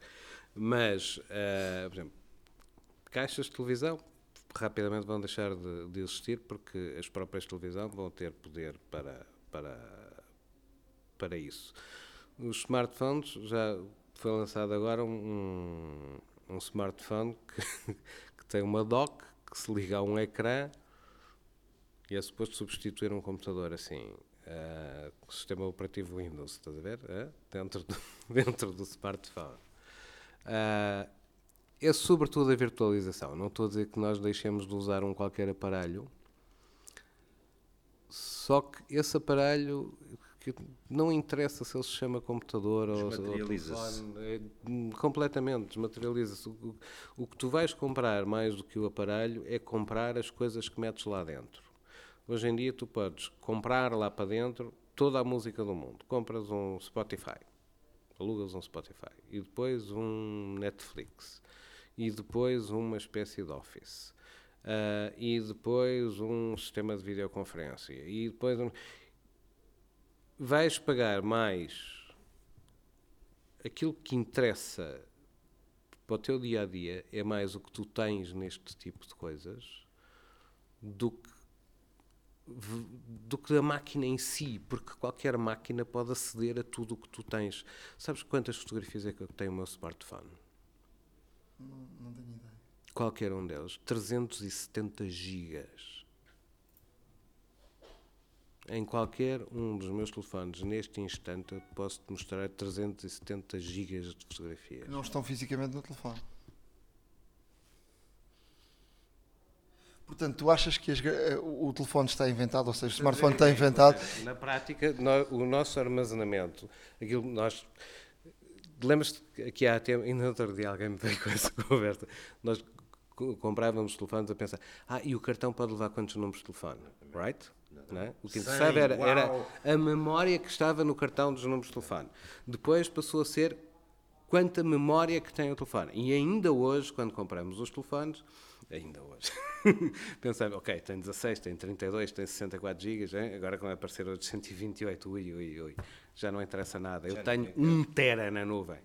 Mas, uh, por exemplo, caixas de televisão rapidamente vão deixar de, de, existir porque as próprias televisão vão ter poder para, para, para isso. Os smartphones, já foi lançado agora um, um smartphone que, <laughs> que tem uma dock que se liga a um ecrã e é suposto substituir um computador assim. Uh, sistema operativo Windows, estás a ver? Uh, dentro, do, <laughs> dentro do smartphone. Uh, é sobretudo a virtualização. Não estou a dizer que nós deixemos de usar um qualquer aparelho, só que esse aparelho que não interessa se ele se chama computador ou, telefone, é, completamente desmaterializa-se. O, o que tu vais comprar mais do que o aparelho é comprar as coisas que metes lá dentro. Hoje em dia tu podes comprar lá para dentro toda a música do mundo. Compras um Spotify, alugas um Spotify e depois um Netflix e depois uma espécie de Office. Uh, e depois um sistema de videoconferência e depois um... vais pagar mais aquilo que interessa para o teu dia a dia é mais o que tu tens neste tipo de coisas do que do que a máquina em si, porque qualquer máquina pode aceder a tudo o que tu tens. Sabes quantas fotografias é que eu tenho no meu smartphone?
Não, não tenho ideia.
Qualquer um deles. 370 gigas. Em qualquer um dos meus telefones, neste instante, eu posso te mostrar 370 gigas de fotografias.
Que não estão fisicamente no telefone. Portanto, tu achas que as, eh, o telefone está inventado, ou seja, o smartphone está inventado?
Na prática, o nosso armazenamento, aquilo nós. Lembras-te que há até, ainda outro dia alguém me veio com essa <laughs> conversa, nós comprávamos telefones a pensar, ah, e o cartão pode levar quantos números de telefone, right? É? O que interessava era, era a memória que estava no cartão dos números de telefone. Depois passou a ser quanta memória que tem o telefone. E ainda hoje, quando compramos os telefones, ainda hoje. <laughs> Pensava, ok, tem 16, tem 32, tem 64 GB, hein? agora vai aparecer outros 128, ui, ui, ui, já não interessa nada. Eu tenho 1 tera na nuvem.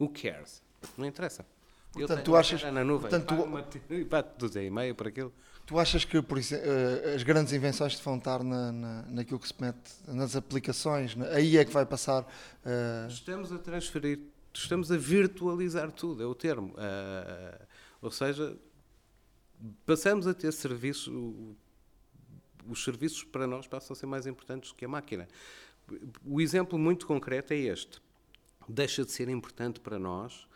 Who cares? Não interessa.
Portanto, tu achas,
na nuvem,
portanto,
tu, <laughs> e meio por aquilo.
Tu achas que por isso, uh, as grandes invenções vão estar na, na, naquilo que se mete nas aplicações, aí é que vai passar. Uh...
Estamos a transferir, estamos a virtualizar tudo, é o termo. Uh, ou seja, passamos a ter serviços, os serviços para nós passam a ser mais importantes do que a máquina. O exemplo muito concreto é este. Deixa de ser importante para nós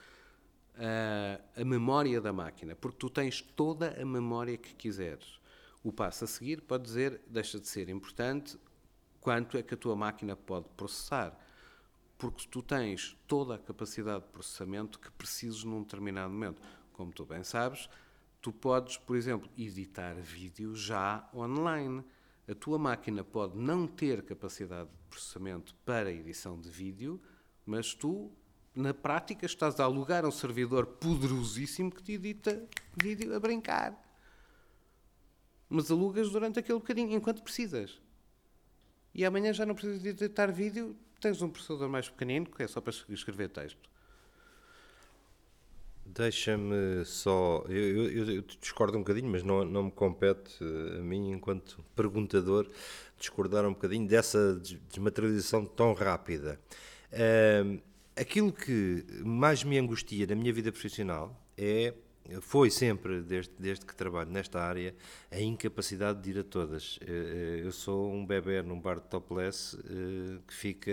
uh, a memória da máquina, porque tu tens toda a memória que quiseres. O passo a seguir pode dizer, deixa de ser importante quanto é que a tua máquina pode processar, porque tu tens toda a capacidade de processamento que precisas num determinado momento. Como tu bem sabes, tu podes, por exemplo, editar vídeo já online. A tua máquina pode não ter capacidade de processamento para edição de vídeo, mas tu, na prática, estás a alugar um servidor poderosíssimo que te edita vídeo a brincar. Mas alugas durante aquele bocadinho, enquanto precisas. E amanhã já não precisas de editar vídeo, tens um processador mais pequenino, que é só para escrever texto.
Deixa-me só. Eu, eu, eu, discordo um bocadinho, mas não, não me compete eh, a mim, enquanto perguntador, discordar um bocadinho dessa desmaterialização tão rápida. Uh, aquilo que mais me angustia na minha vida profissional é foi sempre, desde, desde que trabalho nesta área, a incapacidade de ir a todas. Eh, eh, eu sou um bebê num bar de topless eh, que fica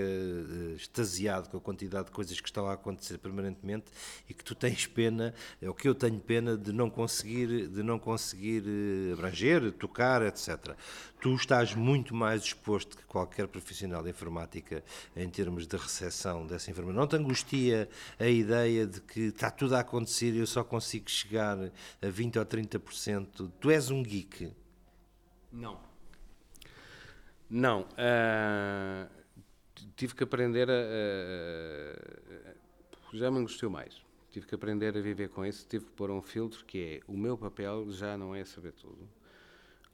extasiado com a quantidade de coisas que estão a acontecer permanentemente e que tu tens pena, é o que eu tenho pena de não conseguir, de não conseguir abranger, tocar, etc. Tu estás muito mais exposto que qualquer profissional de informática em termos de recepção dessa informação. Não te angustia a ideia de que está tudo a acontecer e eu só consigo chegar a 20 ou 30%. Tu és um geek?
Não. Não. Uh, tive que aprender a, a, Já me angustiou mais. Tive que aprender a viver com isso. Tive que pôr um filtro que é: o meu papel já não é saber tudo.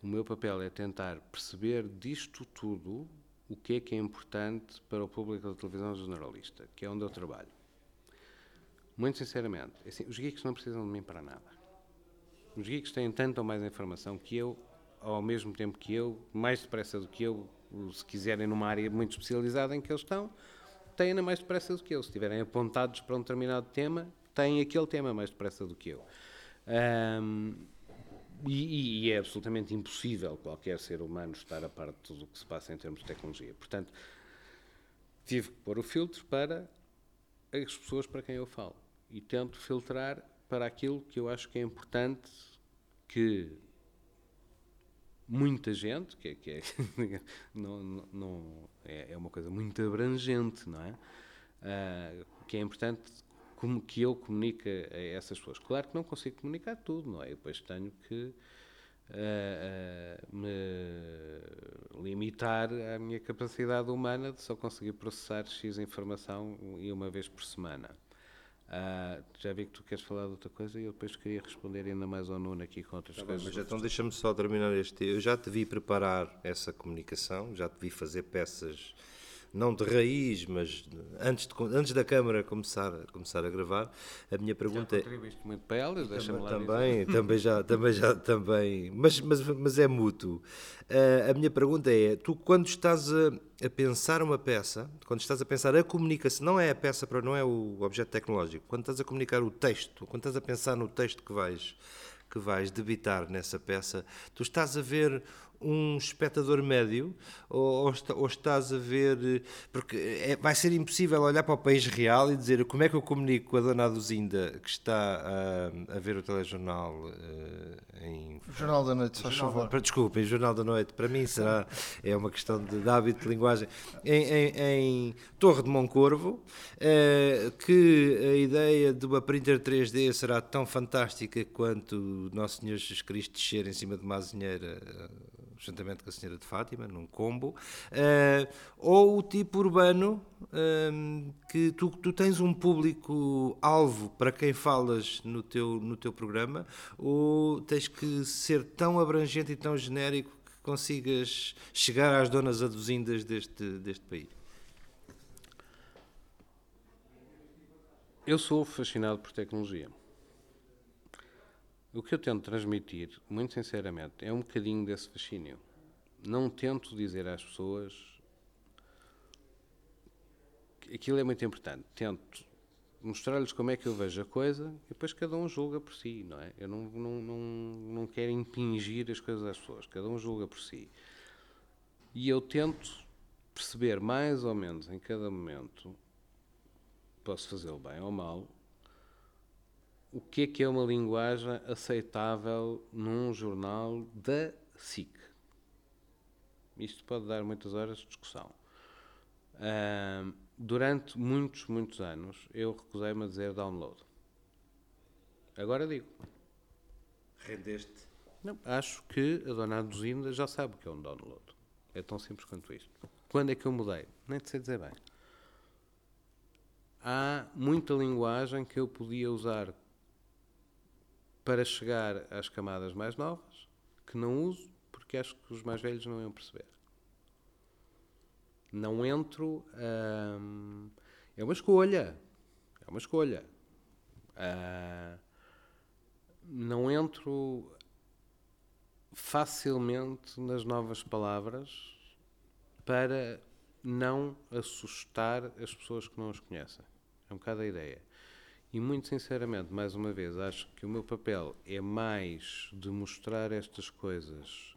O meu papel é tentar perceber disto tudo o que é que é importante para o público da televisão generalista, que é onde eu trabalho. Muito sinceramente, é assim, os geeks não precisam de mim para nada. Os geeks têm tanto ou mais informação que eu, ao mesmo tempo que eu, mais depressa do que eu, se quiserem numa área muito especializada em que eles estão, têm-na mais depressa do que eu. Se estiverem apontados para um determinado tema, têm aquele tema mais depressa do que eu. Um, e, e, é absolutamente impossível qualquer ser humano estar a par de tudo o que se passa em termos de tecnologia. Portanto, tive que pôr o filtro para as pessoas para quem eu falo e tento filtrar para aquilo que eu acho que é importante que muita gente, que, é, que é, <laughs> não, não, é, é, uma coisa muito abrangente, não é? Uh, que é importante como que eu comunique a essas pessoas. Claro que não consigo comunicar tudo, não é? Eu depois tenho que uh, uh, me limitar à minha capacidade humana de só conseguir processar X informação e uma vez por semana. Uh, já vi que tu queres falar de outra coisa e eu depois queria responder ainda mais ao Nuno aqui com outras tá coisas.
Mas então deixa-me só terminar este. Eu já te vi preparar essa comunicação, já te vi fazer peças não de raiz, mas antes, de, antes da câmara começar, começar a gravar, a minha pergunta
já contribuíste muito para elas, deixa-me lá
também, também já, também já, também, mas, mas, mas é mútuo. Uh, a minha pergunta é, tu quando estás a, a, pensar uma peça, quando estás a pensar a comunicação, não é a peça, para não é o objeto tecnológico, quando estás a comunicar o texto, quando estás a pensar no texto que vais que vais debitar nessa peça, tu estás a ver um espectador médio ou, ou, estás a ver. Porque é, vai ser impossível olhar para o país real e dizer como é que eu comunico com a dona Aduzinda que está a, a ver o telejornal uh, em.
Jornal da Noite, faz favor.
Desculpem, Jornal da Noite, para mim será. É uma questão de, de hábito de linguagem. Em, em, em Torre de Moncorvo, uh, que a ideia de uma printer 3D será tão fantástica quanto Nosso Senhor Jesus Cristo descer em cima de uma azinheira. Juntamente com a Senhora de Fátima, num combo, uh, ou o tipo urbano, um, que tu, tu tens um público-alvo para quem falas no teu, no teu programa, ou tens que ser tão abrangente e tão genérico que consigas chegar às donas aduzindas deste, deste país?
Eu sou fascinado por tecnologia. O que eu tento transmitir, muito sinceramente, é um bocadinho desse fascínio. Não tento dizer às pessoas. Aquilo é muito importante. Tento mostrar-lhes como é que eu vejo a coisa e depois cada um julga por si, não é? Eu não, não, não, não quero impingir as coisas às pessoas, cada um julga por si. E eu tento perceber mais ou menos em cada momento, posso fazê-lo bem ou mal, o que é que é uma linguagem aceitável num jornal da SIC. Isto pode dar muitas horas de discussão. Uh, durante muitos, muitos anos, eu recusei-me a dizer download. Agora digo.
Rendeste?
Não, acho que a dona Aduzinda já sabe o que é um download. É tão simples quanto isto. Quando é que eu mudei? Nem te sei dizer bem. Há muita linguagem que eu podia usar para chegar às camadas mais novas, que não uso, porque acho que os mais velhos não iam perceber. Não entro. Hum, é uma escolha. É uma escolha. Uh, não entro facilmente nas novas palavras para não assustar as pessoas que não as conhecem. É um bocado a ideia. E muito sinceramente, mais uma vez, acho que o meu papel é mais de mostrar estas coisas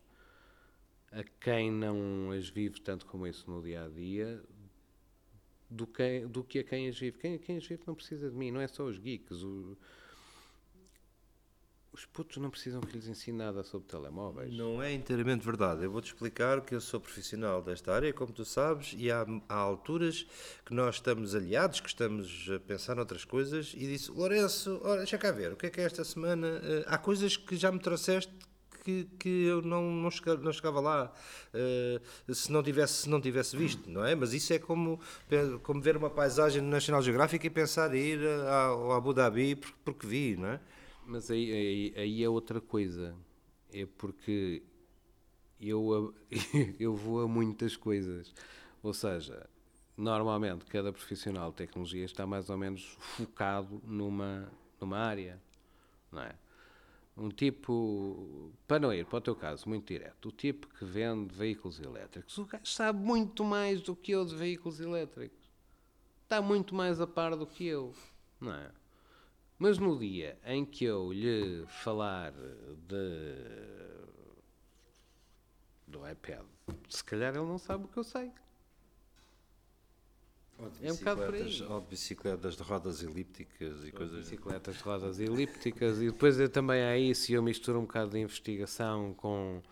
a quem não as vive tanto como isso no dia a dia do que, do que a quem as vive. Quem, quem as vive não precisa de mim, não é só os geeks. O, os putos não precisam que lhes ensine nada sobre telemóveis.
Não é inteiramente verdade. Eu vou-te explicar que eu sou profissional desta área, como tu sabes, e há, há alturas que nós estamos aliados, que estamos a pensar noutras coisas, e disse, Lourenço, ora, deixa cá ver, o que é que é esta semana? Uh, há coisas que já me trouxeste que, que, eu não, não, chegava, não chegava lá uh, se, não tivesse, se não tivesse visto, não é? Mas isso é como, como ver uma paisagem no National Geographic e pensar em ir ao Abu Dhabi porque, porque vi, não é?
Mas aí, aí, aí é outra coisa. É porque eu, <laughs> eu vou a muitas coisas. Ou seja, normalmente cada profissional de tecnologia está mais ou menos focado numa, numa área. Não é? Um tipo, para não ir para o teu caso, muito direto, o tipo que vende veículos elétricos, o gajo sabe muito mais do que eu de veículos elétricos. Está muito mais a par do que eu, não é? Mas no dia em que eu lhe falar de do iPad, se calhar ele não sabe o que eu sei.
É um bocado por aí. Ou de bicicletas de rodas elípticas e coisas.
Bicicletas de rodas elípticas e depois também há isso e eu misturo um bocado de investigação com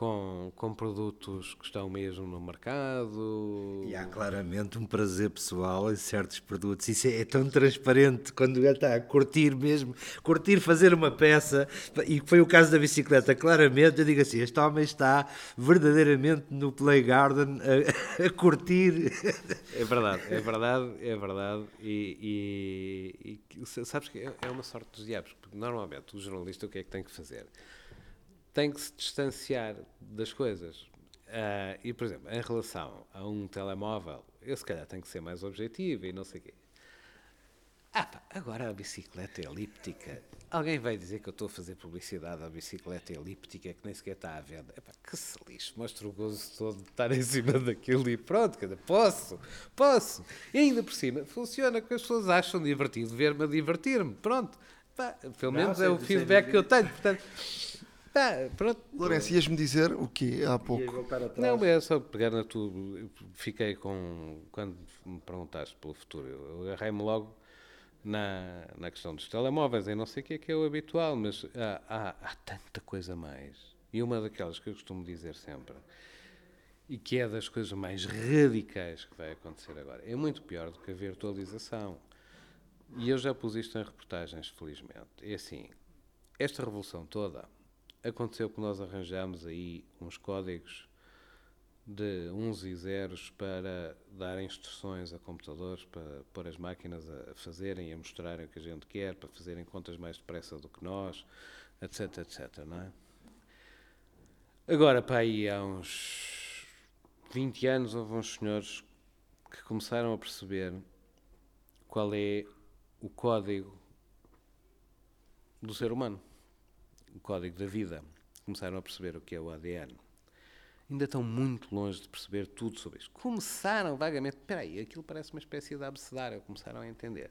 com, com produtos que estão mesmo no mercado.
E há claramente um prazer pessoal em certos produtos. Isso é, é tão transparente quando ele está a curtir mesmo, curtir fazer uma peça, e foi o caso da bicicleta. Claramente, eu digo assim: este homem está verdadeiramente no Playgarden a, <laughs> a curtir.
É verdade, é verdade, é verdade. E, e, e sabes que é, é uma sorte dos diabos, porque normalmente o jornalista o que é que tem que fazer? Tem que se distanciar das coisas. Uh, e, por exemplo, em relação a um telemóvel, eu se calhar tenho que ser mais objetivo e não sei o quê. Ah, pá, agora a bicicleta elíptica. Alguém vai dizer que eu estou a fazer publicidade à bicicleta elíptica que nem sequer está à venda. Epá, que se lixo, mostra o gozo todo de estar em cima daquilo e pronto, cada posso, posso. E ainda por cima, funciona que as pessoas acham divertido ver-me a divertir-me. Pronto, pá, pelo menos não, é o feedback que eu tenho. Portanto,
Tá, pronto. Lourenço, ias-me dizer o quê há pouco?
Não, é só pegar na tua. Fiquei com. Quando me perguntaste pelo futuro, eu agarrei-me logo na, na questão dos telemóveis e não sei o que é que é o habitual, mas há, há, há tanta coisa mais. E uma daquelas que eu costumo dizer sempre, e que é das coisas mais radicais que vai acontecer agora, é muito pior do que a virtualização. E eu já pus isto em reportagens, felizmente. É assim, esta revolução toda aconteceu que nós arranjamos aí uns códigos de uns e zeros para dar instruções a computadores, para pôr as máquinas a fazerem e a mostrarem o que a gente quer, para fazerem contas mais depressa do que nós, etc, etc, não é? Agora, para aí, há uns 20 anos, houve uns senhores que começaram a perceber qual é o código do ser humano o código da vida, começaram a perceber o que é o ADN. Ainda estão muito longe de perceber tudo sobre isto. Começaram vagamente, espera aí, aquilo parece uma espécie de abecedário, começaram a entender.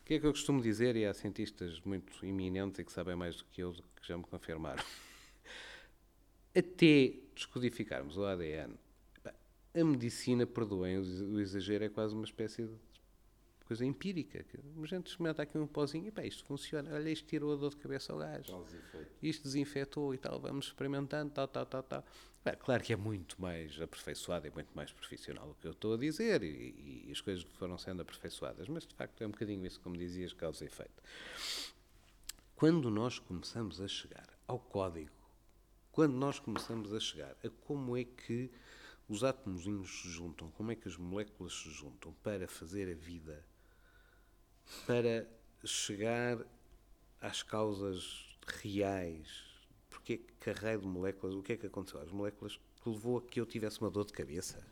O que é que eu costumo dizer, e há cientistas muito iminentes e que sabem mais do que eu, que já me confirmaram. <laughs> Até descodificarmos o ADN, a medicina, perdoem o exagero, é quase uma espécie de coisa empírica. A gente experimenta aqui um pozinho e pá, isto funciona. Olha, isto tirou a dor de cabeça ao gajo. Isto desinfetou e tal. Vamos experimentando, tal, tal, tal, tal. Bem, claro que é muito mais aperfeiçoado e muito mais profissional o que eu estou a dizer e, e, as coisas foram sendo aperfeiçoadas, mas de facto é um bocadinho isso, como dizias, causa e efeito. Quando nós começamos a chegar ao código, quando nós começamos a chegar a como é que os átomos se juntam, como é que as moléculas se juntam para fazer a vida para chegar às causas reais. Porque que de moléculas, o que é que aconteceu às moléculas que levou a que eu tivesse uma dor de cabeça?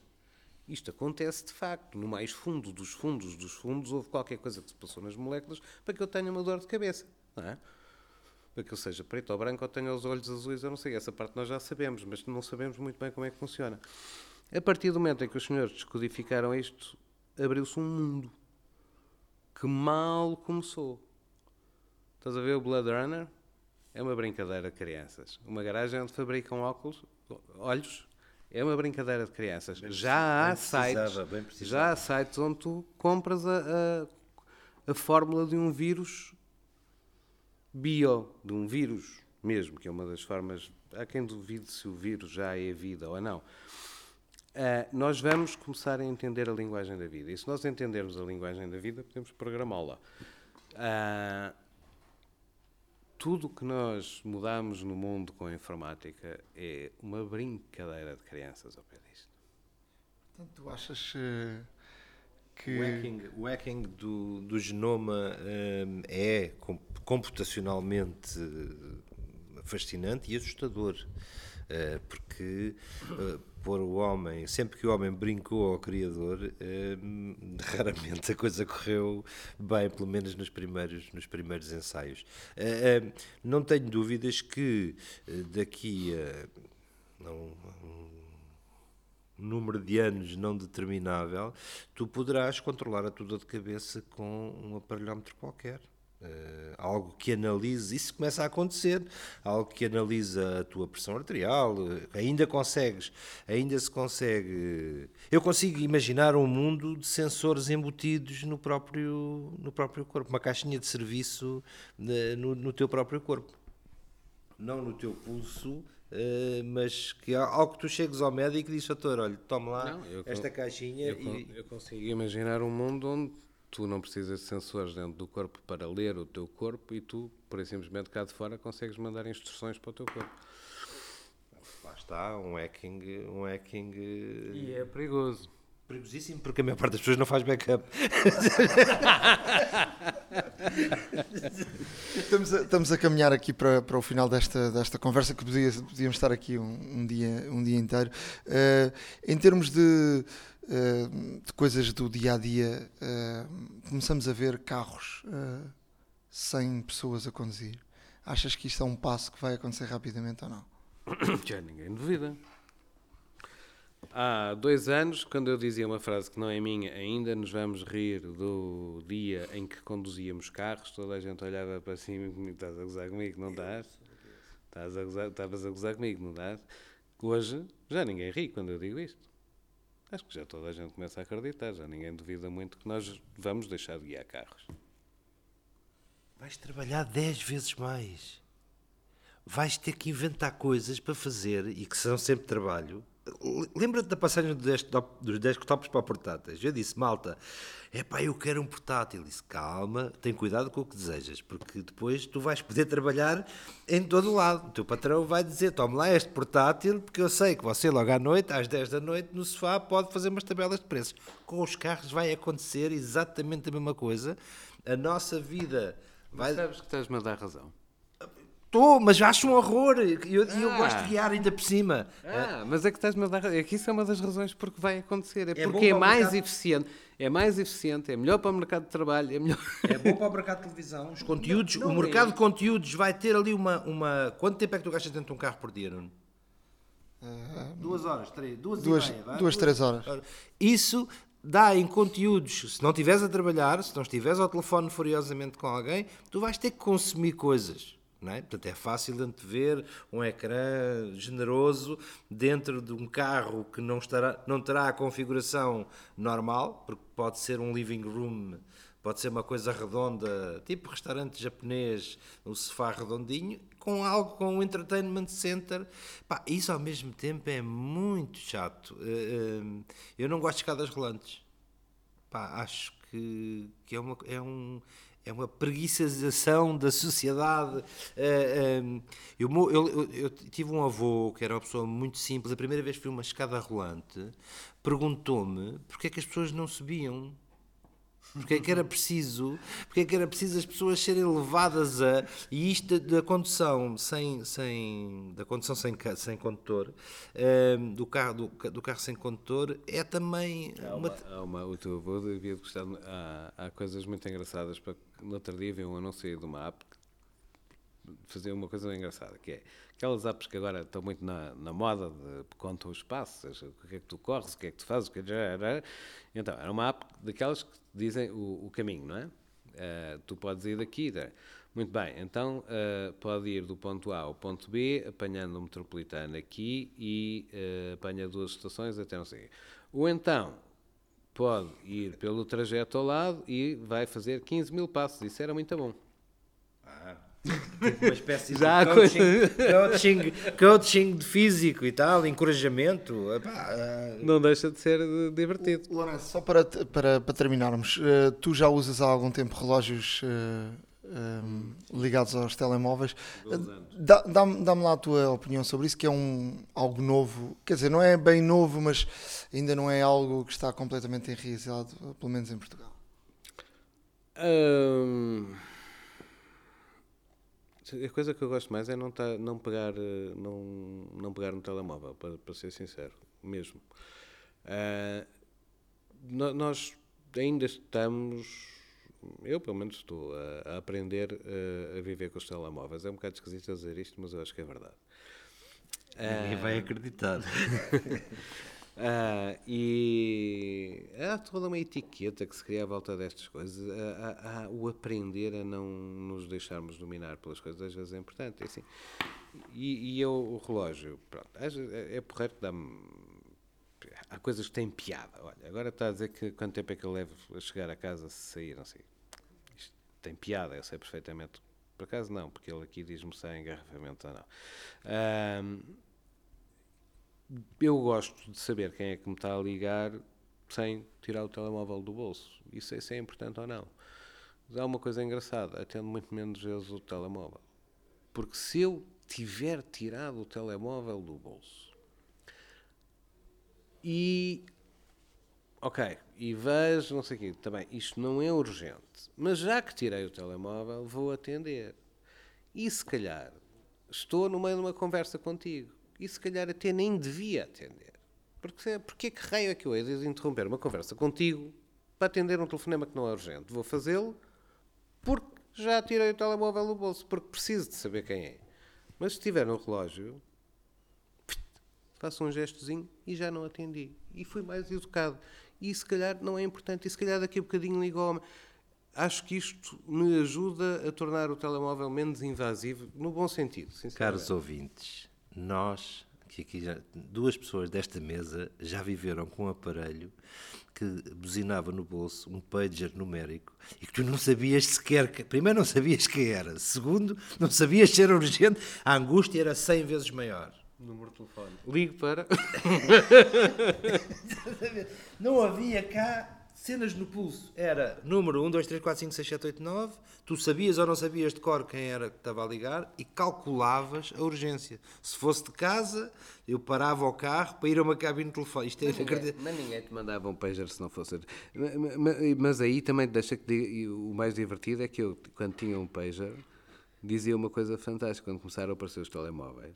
Isto acontece de facto. No mais fundo dos fundos dos fundos, houve qualquer coisa que se passou nas moléculas para que eu tenha uma dor de cabeça. Não é? Para que eu seja preto ou branco ou tenha os olhos azuis, eu não sei. Essa parte nós já sabemos, mas não sabemos muito bem como é que funciona. A partir do momento em que os senhores descodificaram isto, abriu-se um mundo que mal começou. Estás a ver o Blood Runner? É uma brincadeira de crianças. Uma garagem onde fabricam óculos, olhos, é uma brincadeira de crianças. Bem já há sites, já há sites onde tu compras a, a, a fórmula de um vírus bio, de um vírus mesmo, que é uma das formas. Há quem duvide se o vírus já é vida ou não. Uh, nós vamos começar a entender a linguagem da vida. E se nós entendermos a linguagem da vida, podemos programá-la. Uh, tudo que nós mudamos no mundo com a informática é uma brincadeira de crianças ao pé disto.
Portanto, tu achas uh, que.
O hacking, o hacking do, do genoma é computacionalmente fascinante e assustador. Uh, porque uh, o homem, sempre que o homem brincou ao Criador, uh, raramente a coisa correu bem, pelo menos nos primeiros, nos primeiros ensaios. não tenho dúvidas que daqui a não, um número de anos não determinável, tu poderás controlar a tua dor de cabeça com um aparelhómetro qualquer. Uh, algo que analise, isso começa a acontecer, algo que analisa a tua pressão arterial, ainda consegues, ainda se consegue. Eu consigo imaginar um mundo de sensores embutidos no próprio, no próprio corpo, uma caixinha de serviço uh, no, no teu próprio corpo, não no teu pulso, Uh, mas que ao que tu chegues ao médico e dizes, doutor, olha, tome lá não, esta caixinha
eu,
e...
eu consigo imaginar um mundo onde tu não precisas de sensores dentro do corpo para ler o teu corpo e tu, por simplesmente cá de fora, consegues mandar instruções para o teu corpo.
Lá está, um hacking. Um hacking
e é perigoso.
Perigosíssimo, porque a maior parte das pessoas não faz backup.
estamos, a, estamos a caminhar aqui para, para o final desta, desta conversa, que podia, podíamos estar aqui um, um dia, um dia inteiro. Uh, em termos de eh, de coisas do dia a dia, uh, começamos a ver carros uh, sem pessoas a conduzir. Achas que isto é um passo que vai acontecer rapidamente ou não? <coughs>
Já ninguém duvida. Há dois anos, quando eu dizia uma frase que não é minha, ainda nos vamos rir do dia em que conduzíamos carros, toda a gente olhava para cima e me estás a gozar comigo, não estás? Estás a gozar, estavas a gozar comigo, não estás? Hoje já ninguém ri quando eu digo isto. Acho que já toda a gente começa a acreditar, já ninguém duvida muito que nós vamos deixar de guiar carros.
Vais trabalhar 10 vezes mais. Vais ter que inventar coisas para fazer e que são sempre trabalho Lembra-te da passagem dos desktops para portáteis? Eu disse, malta, é pá, eu quero um portátil. disse, calma, tem cuidado com o que desejas, porque depois tu vais poder trabalhar em todo lado. O teu patrão vai dizer, tome lá este portátil, porque eu sei que você logo à noite, às 10 da noite, no sofá, pode fazer umas tabelas de preços. Com os carros vai acontecer exatamente a mesma coisa. A nossa vida vai...
Sabes que estás-me a dar razão.
Estou, mas acho um horror. E eu, ah. eu, gosto de guiar ainda por cima.
Ah, mas é que estás-me a dar. É que isso é uma das razões porque vai acontecer. É, é porque é mais mercado. eficiente. É mais eficiente, é melhor para o mercado de trabalho, é melhor.
É bom para o mercado de televisão. Os conteúdos, não, não o mercado é. de conteúdos vai ter ali uma, uma. Quanto tempo é que tu gastas dentro de um carro por dia, Nuno? Uh, duas horas, três, duas,
duas,
meia,
duas, duas, três horas.
Isso dá em conteúdos. Se não estiveres a trabalhar, se não estiveres ao telefone furiosamente com alguém, tu vais ter que consumir coisas. Não é? Portanto, é fácil antever um ecrã generoso dentro de um carro que não, estará, não terá a configuração normal, porque pode ser um living room, pode ser uma coisa redonda, tipo restaurante japonês, um sofá redondinho, com algo com um entertainment center. Pá, isso ao mesmo tempo é muito chato. Eh, eh, eu não gosto de escadas rolantes. Pá, acho que, que é, uma, é um é uma preguiçação da sociedade. Eh, eh, eu, eu, eu, eu, tive um avô que era uma pessoa muito simples. A primeira vez que vi uma escada rolante, perguntou-me porque é que as pessoas não subiam. Porque é que era preciso, porque é que era preciso as pessoas serem levadas a e isto da condução sem sem da condução sem sem condutor, um, ehm, do carro do, do, carro sem condutor é também
há uma, uma, há uma o teu avô devia gostar há, há coisas muito engraçadas para no outro dia vi um anúncio de uma app que fazia uma coisa engraçada, que é aquelas apps que agora estão muito na, na moda de contam os passos, o que é que tu corres, o que é que tu fazes, o que é que... Então, era uma app daquelas que dizem o, o caminho, não é? Uh, tu podes ir daqui, tá? muito bem, então uh, pode ir do ponto A ao ponto B, apanhando o metropolitano aqui e uh, apanha duas estações até não sei. Ou então pode ir pelo trajeto ao lado e vai fazer 15 mil passos. Isso era muito bom.
Ah, uma espécie Já de coaching, coaching, coaching, de físico e tal, encorajamento. Epá,
uh... Não deixa de ser divertido.
Lourenço, só para, para, para terminarmos, uh, tu já usas há algum tempo relógios uh, um, ligados aos telemóveis. Dá-me dá lá a tua opinião sobre isso, que é um, algo novo. Quer dizer, não é bem novo, mas ainda não é algo que está completamente enraizado, pelo menos em Portugal.
Hum, A coisa que eu gosto mais é não, tá, não, pegar, eh, não, não pegar no telemóvel, para, para ser sincero, mesmo. Uh, nós ainda estamos, eu pelo menos estou a, a aprender a, a, viver com os telemóveis. É um bocado esquisito dizer isto, mas eu acho que é verdade.
Ninguém uh, vai acreditar. <laughs>
Uh, e há toda uma etiqueta que se cria à volta destas coisas. Há, há, o aprender a não nos deixarmos dominar pelas coisas às vezes é importante. É assim. E, e eu, o relógio, pronto, é, é porreiro que dá-me. Há coisas que têm piada. Olha, agora está a dizer que quanto tempo é que eu levo a chegar a casa se sair, não sei. Isto tem piada, eu sei perfeitamente. Por acaso não, porque ele aqui diz-me se há engarrafamento ou não. Eu gosto de saber quem é que me está a ligar sem tirar o telemóvel do bolso. Isso, isso é importante ou não. Mas há uma coisa engraçada, atendo muito menos vezes o telemóvel. Porque se eu tiver tirado o telemóvel do bolso e ok, e vejo, não sei o quê, também, isto não é urgente, mas já que tirei o telemóvel, vou atender. E se calhar estou no meio de uma conversa contigo e se calhar até nem devia atender. Porque, porque que raio é que eu hei de interromper uma conversa contigo para atender um telefonema que não é urgente? Vou fazê-lo porque já tirei o telemóvel do bolso, porque preciso de saber quem é. Mas se estiver no relógio, faço um gestozinho e já não atendi. E fui mais educado. E se calhar não é importante. E se calhar daqui a bocadinho ligo ao homem. Acho que isto me ajuda a tornar o telemóvel menos invasivo, no bom sentido.
Caros ouvintes, nós, que aqui já, duas pessoas desta mesa já viveram com um aparelho que buzinava no bolso um pager numérico e que tu não sabias sequer, que, primeiro não sabias quem era, segundo não sabias se era urgente, a angústia era 100 vezes maior.
Número de telefone. Ligo para. <laughs>
não havia cá cenas no pulso. Era número 1, 2, 3, 4, 5, 6, 7, 8, 9. Tu sabias ou não sabias de cor quem era que estava a ligar e calculavas a urgência. Se fosse de casa, eu parava o carro para ir a uma cabine de telefone. Isto é
mas, ninguém, mas ninguém te mandava um pager se não fosse. Mas, mas aí também deixa que o mais divertido é que eu, quando tinha um pager, dizia uma coisa fantástica. Quando começaram a aparecer os telemóveis,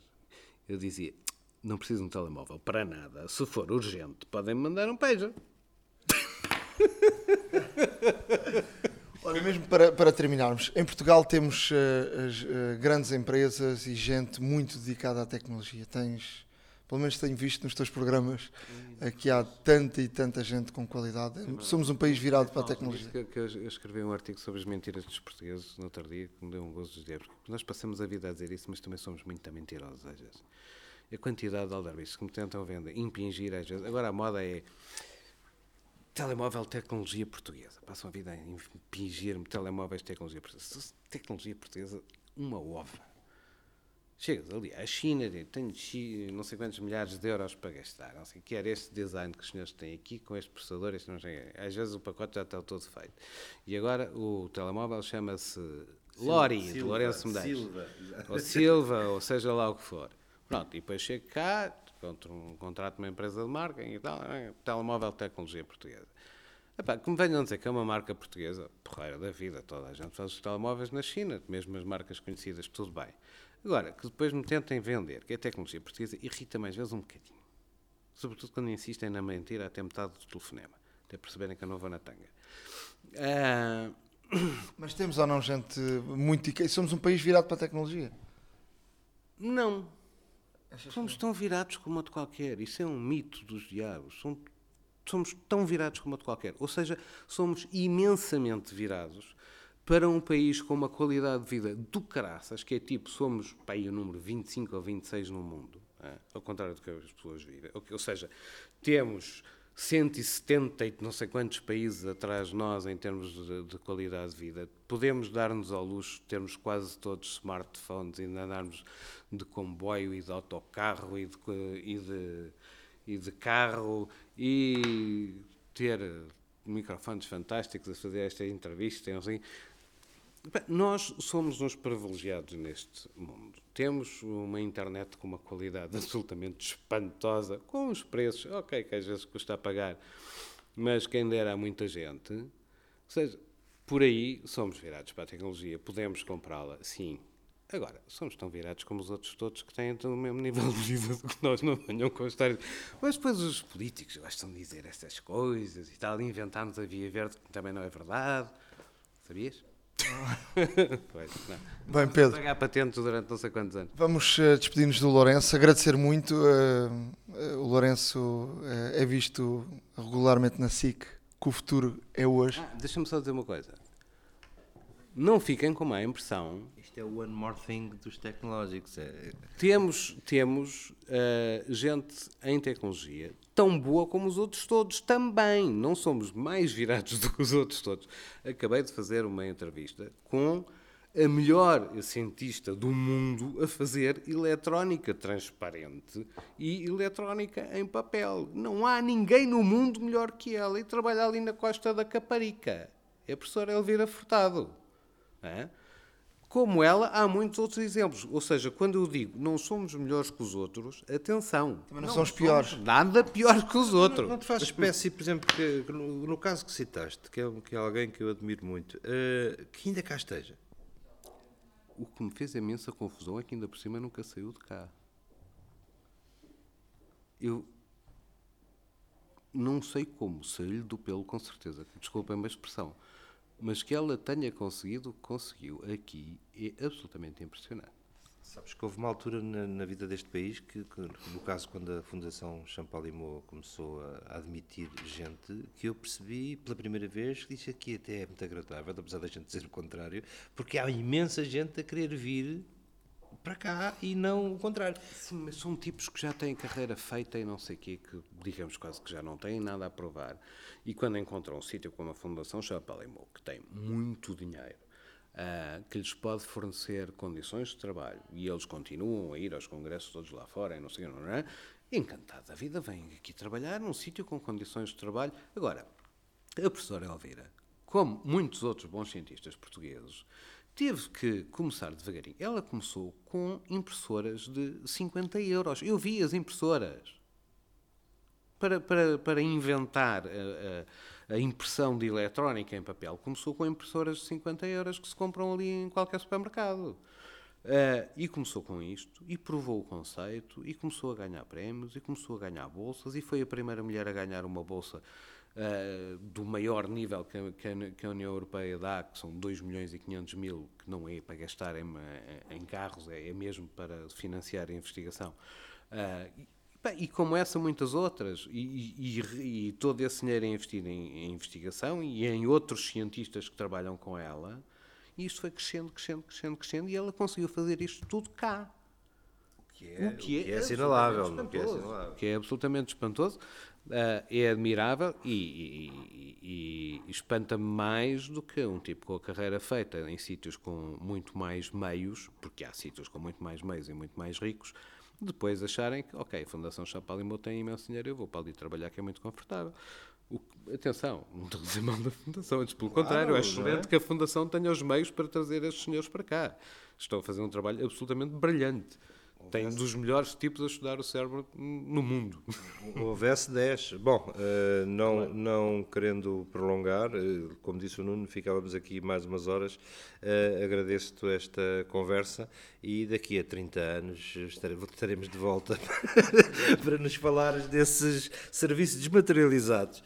eu dizia: não preciso de um telemóvel para nada. Se for urgente, podem me mandar um pager. <laughs>
Olha, mesmo para, para terminarmos, em Portugal temos uh, as, uh, grandes empresas e gente muito dedicada à tecnologia. Tens, pelo menos tenho visto nos teus programas, uh, que há tanta e tanta gente com qualidade. Somos um país virado para a tecnologia.
Que, que eu escrevi um artigo sobre as mentiras dos portugueses no outro dia, que me deu um gozo de dizer, nós passamos a vida a dizer isso, mas também somos muito mentirosos às vezes. A quantidade de aldrabices que me tentam vender, impingir às vezes. Agora a moda é Telemóvel tecnologia portuguesa. Passam a vida a impingir-me telemóveis tecnologia portuguesa. Tecnologia portuguesa, uma ova. Chegas ali à China, tenho não sei quantos milhares de euros para gastar. Não sei, quer este design que os senhores têm aqui, com este processador, este não sei. Às vezes o pacote já está todo feito. E agora o telemóvel chama-se Lori, de Lourenço Medeiros. Silva. Ou Silva, ou seja lá o que for. Pronto, e depois chego cá, contra um contrato de uma empresa de marketing e tal, é, telemóvel tecnologia portuguesa. Epá, que me venham dizer que é uma marca portuguesa, porreira da vida, toda a gente faz os telemóveis na China, mesmo as marcas conhecidas, tudo bem. Agora, que depois me tentem vender, que é tecnologia portuguesa, irrita-me às vezes um bocadinho. Sobretudo quando insistem na mentira até metade do telefonema, até perceberem que eu não vou na tanga. Ah...
Mas temos ou não gente muito... Somos um país virado para a tecnologia?
Não, Somos tão virados como outro qualquer. Isso é um mito dos diabos. Somos tão virados como outro qualquer. Ou seja, somos imensamente virados para um país com uma qualidade de vida do caraças, que é tipo, somos pá, o número 25 ou 26 no mundo, é? ao contrário do que as pessoas vivem. Ou seja, temos 170 e não sei quantos países atrás de nós em termos de, de qualidade de vida. Podemos dar-nos ao luxo de termos quase todos smartphones e andarmos de comboio e de autocarro e de, e de, e de carro e ter microfones fantásticos a fazer esta entrevista. Assim. Nós somos uns privilegiados neste mundo. Temos uma internet com uma qualidade <laughs> absolutamente espantosa, com os preços, ok, que às vezes custa a pagar, mas quem dera a muita gente. Ou seja, por aí somos virados para a tecnologia, podemos comprá-la, sim, Agora, somos tão virados como os outros todos que têm o mesmo nível de vida que nós não venham com histórias. Mas depois os políticos gostam de dizer essas coisas e tal, inventámos a Via Verde, que também não é verdade. Sabias? <laughs> pois.
Bem, Pedro,
Pagar patentes durante não sei quantos anos.
vamos eh, despedir-nos do Lourenço, agradecer muito. eh, eh, o Lourenço é visto regularmente na SIC, que o futuro é hoje.
Ah, Deixa-me só dizer uma coisa. Não fiquem com má impressão
Isto é o one more thing dos tecnológicos. É,
Temos, temos gente em tecnologia tão boa como os outros todos também. Não somos mais virados <laughs> do que os outros todos. Acabei de fazer uma entrevista com a melhor cientista do mundo a fazer eletrónica transparente e eletrónica em papel. Não há ninguém no mundo melhor que ela e trabalha ali na costa da Caparica. É a professora Elvira Furtado. é? Como ela, há muitos outros exemplos. Ou seja, quando eu digo não somos melhores que os outros, atenção.
Também não somos piores.
Nada pior que os outros.
Não te faz espécie, por exemplo, que, no, no caso que citaste, que é, um- que é alguém que eu admiro muito, eh, que ainda cá esteja.
O que me fez imensa confusão é que ainda por cima nunca saiu de cá. Eu não sei como, saiu-lhe do pelo com certeza, desculpem a expressão, mas que ela tenha conseguido conseguiu aqui é absolutamente impressionante.
Sabes que houve uma altura na, na vida deste país que, que, no caso, quando a Fundação Champalimau começou a admitir gente, que eu percebi pela primeira vez que disse aqui até é muito agradável, apesar da gente dizer o contrário, porque há imensa gente a querer vir para cá e não o contrário.
Sim, mas são tipos que já têm carreira feita e não sei o quê, que digamos quase que já não têm nada a provar. E quando encontram um sítio como a Fundação Chapalimau, que tem muito dinheiro, ah, que lhes pode fornecer condições de trabalho, e eles continuam a ir aos congressos todos lá fora, e não sei o não é? Encantados da vida, vêm aqui trabalhar num sítio com condições de trabalho. Agora, a professora Elvira, como muitos outros bons cientistas portugueses, teve que começar devagarinho. Ela começou com impressoras de 50 euros. Eu vi as impressoras. Para, para, para inventar a, a- a impressão de eletrónica em papel, começou com impressoras de 50 euros que se compram ali em qualquer supermercado. Ah, e começou com isto, e provou o conceito, e começou a ganhar prémios, e começou a ganhar bolsas, e foi a primeira mulher a ganhar uma bolsa ah, do maior nível que a, que a- União Europeia dá, que são 2 milhões e 500 mil, que não é para gastar em, em carros, é, é mesmo para financiar a investigação. Ah, e, como essa, muitas outras, e, e- e- todo esse dinheiro é investido em, em investigação e em outros cientistas que trabalham com ela, e isto foi crescendo, crescendo, crescendo, crescendo, e ela conseguiu fazer isto tudo cá.
Que é,
O que é
o que é
espantoso.
assinalável.
Que é absolutamente espantoso, ah, é admirável e, e- e- e espanta-me mais do que um tipo com a carreira feita em sítios com muito mais meios, porque há sítios com muito mais meios e muito mais ricos, depois acharem que, ok, a Fundação Chapalimau tem imenso dinheiro, eu vou para ali trabalhar que é muito confortável. O atenção, não estou a dizer mal da Fundação, antes pelo contrário, é excelente que a Fundação tenha os meios para trazer estes senhores para cá. Estão a fazer um trabalho absolutamente brilhante. Tem dos melhores tipos a estudar o cérebro no mundo. <laughs>
Houvesse 10. Bom, eh, não, não querendo prolongar, eh, como disse o Nuno, ficávamos aqui mais umas horas. Eh, Agradeço-te esta conversa e daqui a 30 anos estare- estaremos de volta <laughs> para nos falares desses serviços desmaterializados.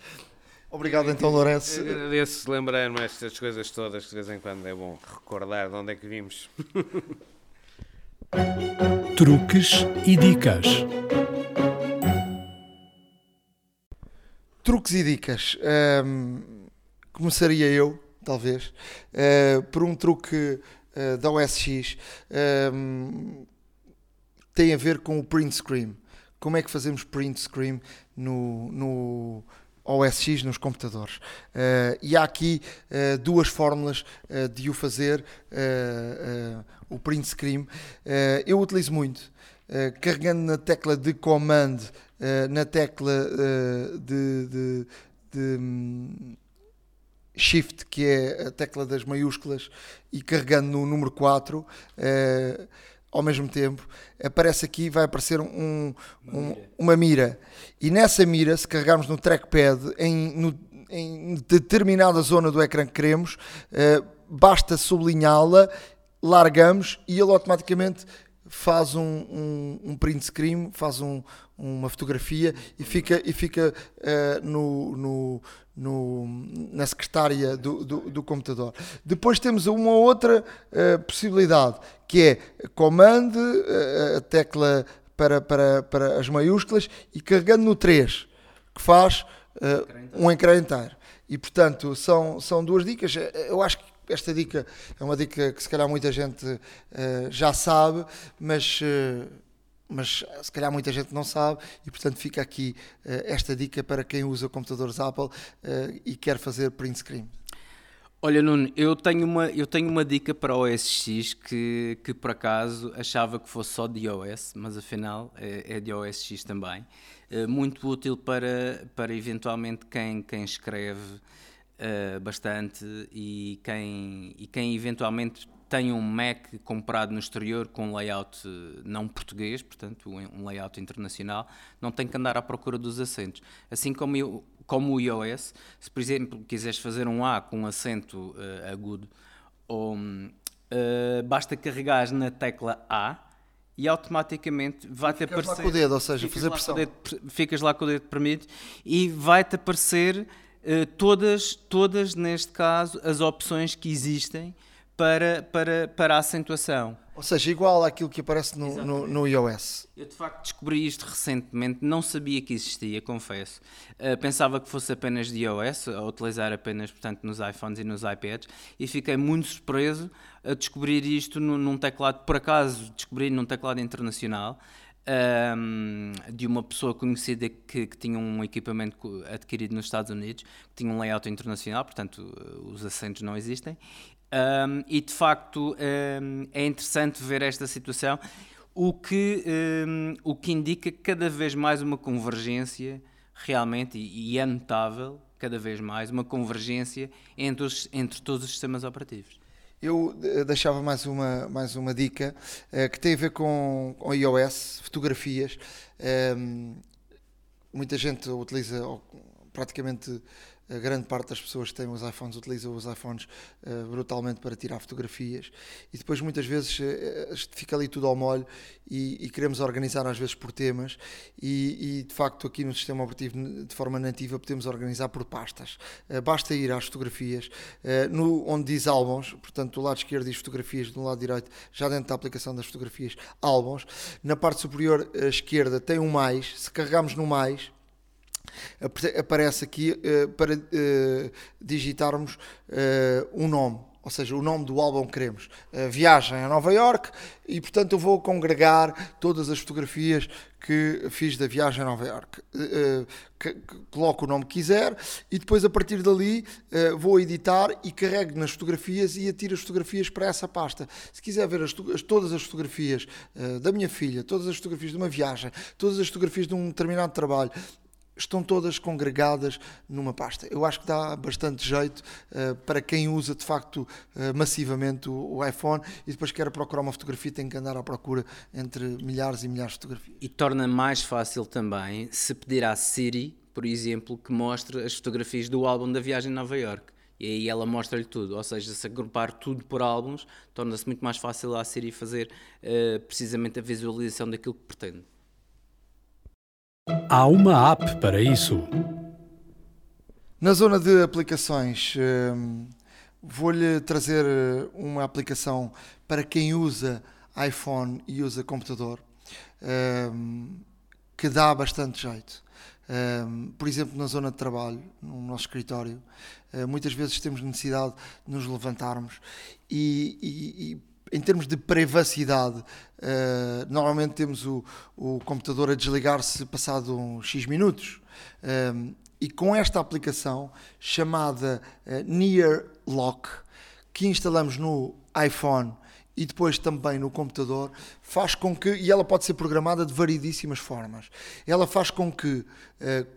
Obrigado então, Lourenço.
Agradeço lembrar-me estas coisas todas, que de vez em quando é bom recordar de onde é que vimos. <laughs>
Truques e dicas.
Truques e dicas. Ahm, começaria eu, talvez, ah, por um truque ah, da OSX. Ahm, tem a ver com o print screen. Como é que fazemos print screen no, no OSX, nos computadores? Ah, e há aqui ah, duas fórmulas ah, de o fazer, o print screen. Eu utilizo muito. Uh, carregando na tecla de command, uh, na tecla uh, de, de- de, shift, que é a tecla das maiúsculas, e carregando no número 4, uh, ao mesmo tempo, aparece aqui, vai aparecer um, um- uma mira. E nessa mira, se carregarmos no trackpad em, no- em determinada zona do ecrã que queremos, uh, basta sublinhá-la largamos e ele automaticamente faz um, um, um print screen, faz um, uma fotografia e fica, e fica uh, no, no, no, na secretária do, do, do, computador. Depois temos uma outra uh, possibilidade que é comando, uh, a tecla para, para, para as maiúsculas e carregando no 3, que faz um ecrã. E portanto são, são duas dicas. Eu acho que esta dica é uma dica que se calhar muita gente uh, já sabe, mas, uh, mas se calhar muita gente não sabe e portanto fica aqui uh, esta dica para quem usa computadores Apple e quer fazer print screen.
Olha, Nuno, eu tenho uma, eu tenho uma dica para o OS X que, que por acaso achava que fosse só de iOS, mas afinal é, é de OS X também. muito útil para, para eventualmente quem, quem escreve uh, bastante e quem, e quem eventualmente tem um Mac comprado no exterior com layout eh, não português, portanto um layout internacional, não tem que andar à procura dos acentos. Assim como, eu, como o iOS, se por exemplo quiseres fazer um A com um acento uh, agudo, ou, uh, basta carregar na tecla A e automaticamente vai-te aparecer...
Ficas lá com o dedo, ou seja, fazer pressão.
Dedo, ficas lá com o dedo permite e vai-te aparecer eh, todas, todas, neste caso, as opções que existem para, para, para a acentuação.
Ou seja, igual àquilo que aparece no, no, no, iOS.
Eu de facto descobri isto recentemente, não sabia que existia, confesso. Uh, pensava que fosse apenas de iOS, a utilizar apenas portanto, nos iPhones e nos iPads, e fiquei muito surpreso a descobrir isto num, num teclado, por acaso descobri num teclado internacional, um, de uma pessoa conhecida que, que, tinha um equipamento adquirido nos Estados Unidos, que tinha um layout internacional, portanto eh, os acentos não existem. Um, e de facto um, é interessante ver esta situação, o que, o que indica cada vez mais uma convergência, realmente, e, e é notável, cada vez mais, uma convergência entre, os, entre todos os sistemas operativos
eu eh, deixava mais uma, mais uma dica uh, que tem a ver com, com iOS, fotografias. Um, muita gente utiliza, praticamente a grande parte das pessoas que têm os iPhones utilizam os iPhones uh, brutalmente para tirar fotografias e depois muitas vezes uh, fica ali tudo ao molho e, e, queremos organizar às vezes por temas e, e, de facto aqui no sistema operativo de forma nativa podemos organizar por pastas. Uh, basta ir às fotografias, no, onde diz álbuns, portanto do lado esquerdo diz fotografias, do lado direito já dentro da aplicação das fotografias álbuns. Na parte superior esquerda tem um mais, se carregarmos no mais aparece aqui uh, para uh, digitarmos uh, um nome, ou seja, o nome do álbum que queremos. viagem a Nova York e, portanto, eu vou congregar todas as fotografias que fiz da viagem a Nova York. coloco o nome que quiser e depois, a partir dali, vou editar e carrego nas fotografias e atiro as fotografias para essa pasta. Se quiser ver as, todas as fotografias da minha filha, todas as fotografias de uma viagem, todas as fotografias de um determinado trabalho, estão todas congregadas numa pasta. Eu acho que dá bastante jeito uh, para quem usa de facto uh, massivamente o, o, iPhone e depois quer procurar uma fotografia tem que andar à procura entre milhares e milhares de fotografias.
E torna mais fácil também se pedir à Siri, por exemplo, que mostre as fotografias do álbum da viagem a Nova York. E aí ela mostra-lhe tudo, ou seja, se agrupar tudo por álbuns, torna-se muito mais fácil à Siri fazer uh, precisamente a visualização daquilo que pretende.
Há uma app para isso.
Na zona de aplicações, hum, vou-lhe trazer eh, uma aplicação para quem usa iPhone e usa computador, hum, que dá bastante jeito. Hum, por exemplo, na zona de trabalho, no nosso escritório, eh, muitas vezes temos necessidade de nos levantarmos e, e, e em termos de privacidade, uh, normalmente temos o, o computador a desligar-se passado uns X minutos. Um, eh, e com esta aplicação chamada uh, Near Lock, que instalamos no iPhone e depois também no computador, faz com que, e ela pode ser programada de variedíssimas formas, ela faz com que, uh,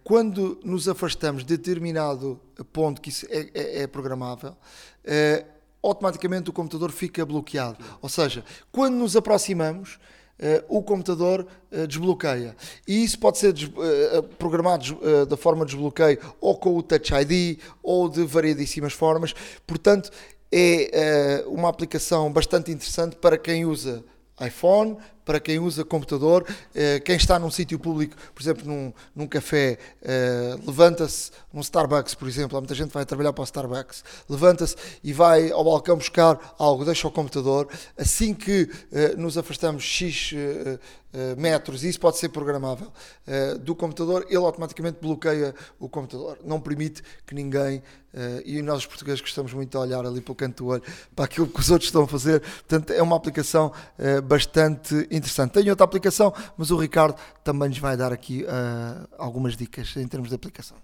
quando nos afastamos de determinado ponto que é, é, é programável, uh, automaticamente o computador fica bloqueado. Ou seja, quando nos aproximamos, Uh, o computador uh, desbloqueia. E isso pode ser uh, programado da forma de desbloqueio ou com o Touch ID ou de variedíssimas formas. Portanto, é uma aplicação bastante interessante para quem usa iPhone, para quem usa computador, uh, quem está num sítio público, por exemplo, num, num café, uh, levanta-se, num Starbucks, por exemplo, há muita gente que vai trabalhar para o Starbucks, levanta-se e vai ao balcão buscar algo, deixa o computador, assim que nos afastamos X metros, e isso pode ser programável, do computador, ele automaticamente bloqueia o computador, não permite que ninguém Uh, e nós os portugueses gostamos muito de olhar ali pelo canto do olho para aquilo que os outros estão a fazer. Portanto, é uma aplicação uh, bastante interessante. Tenho outra aplicação, mas o Ricardo também nos vai dar aqui uh, algumas dicas em termos de aplicações.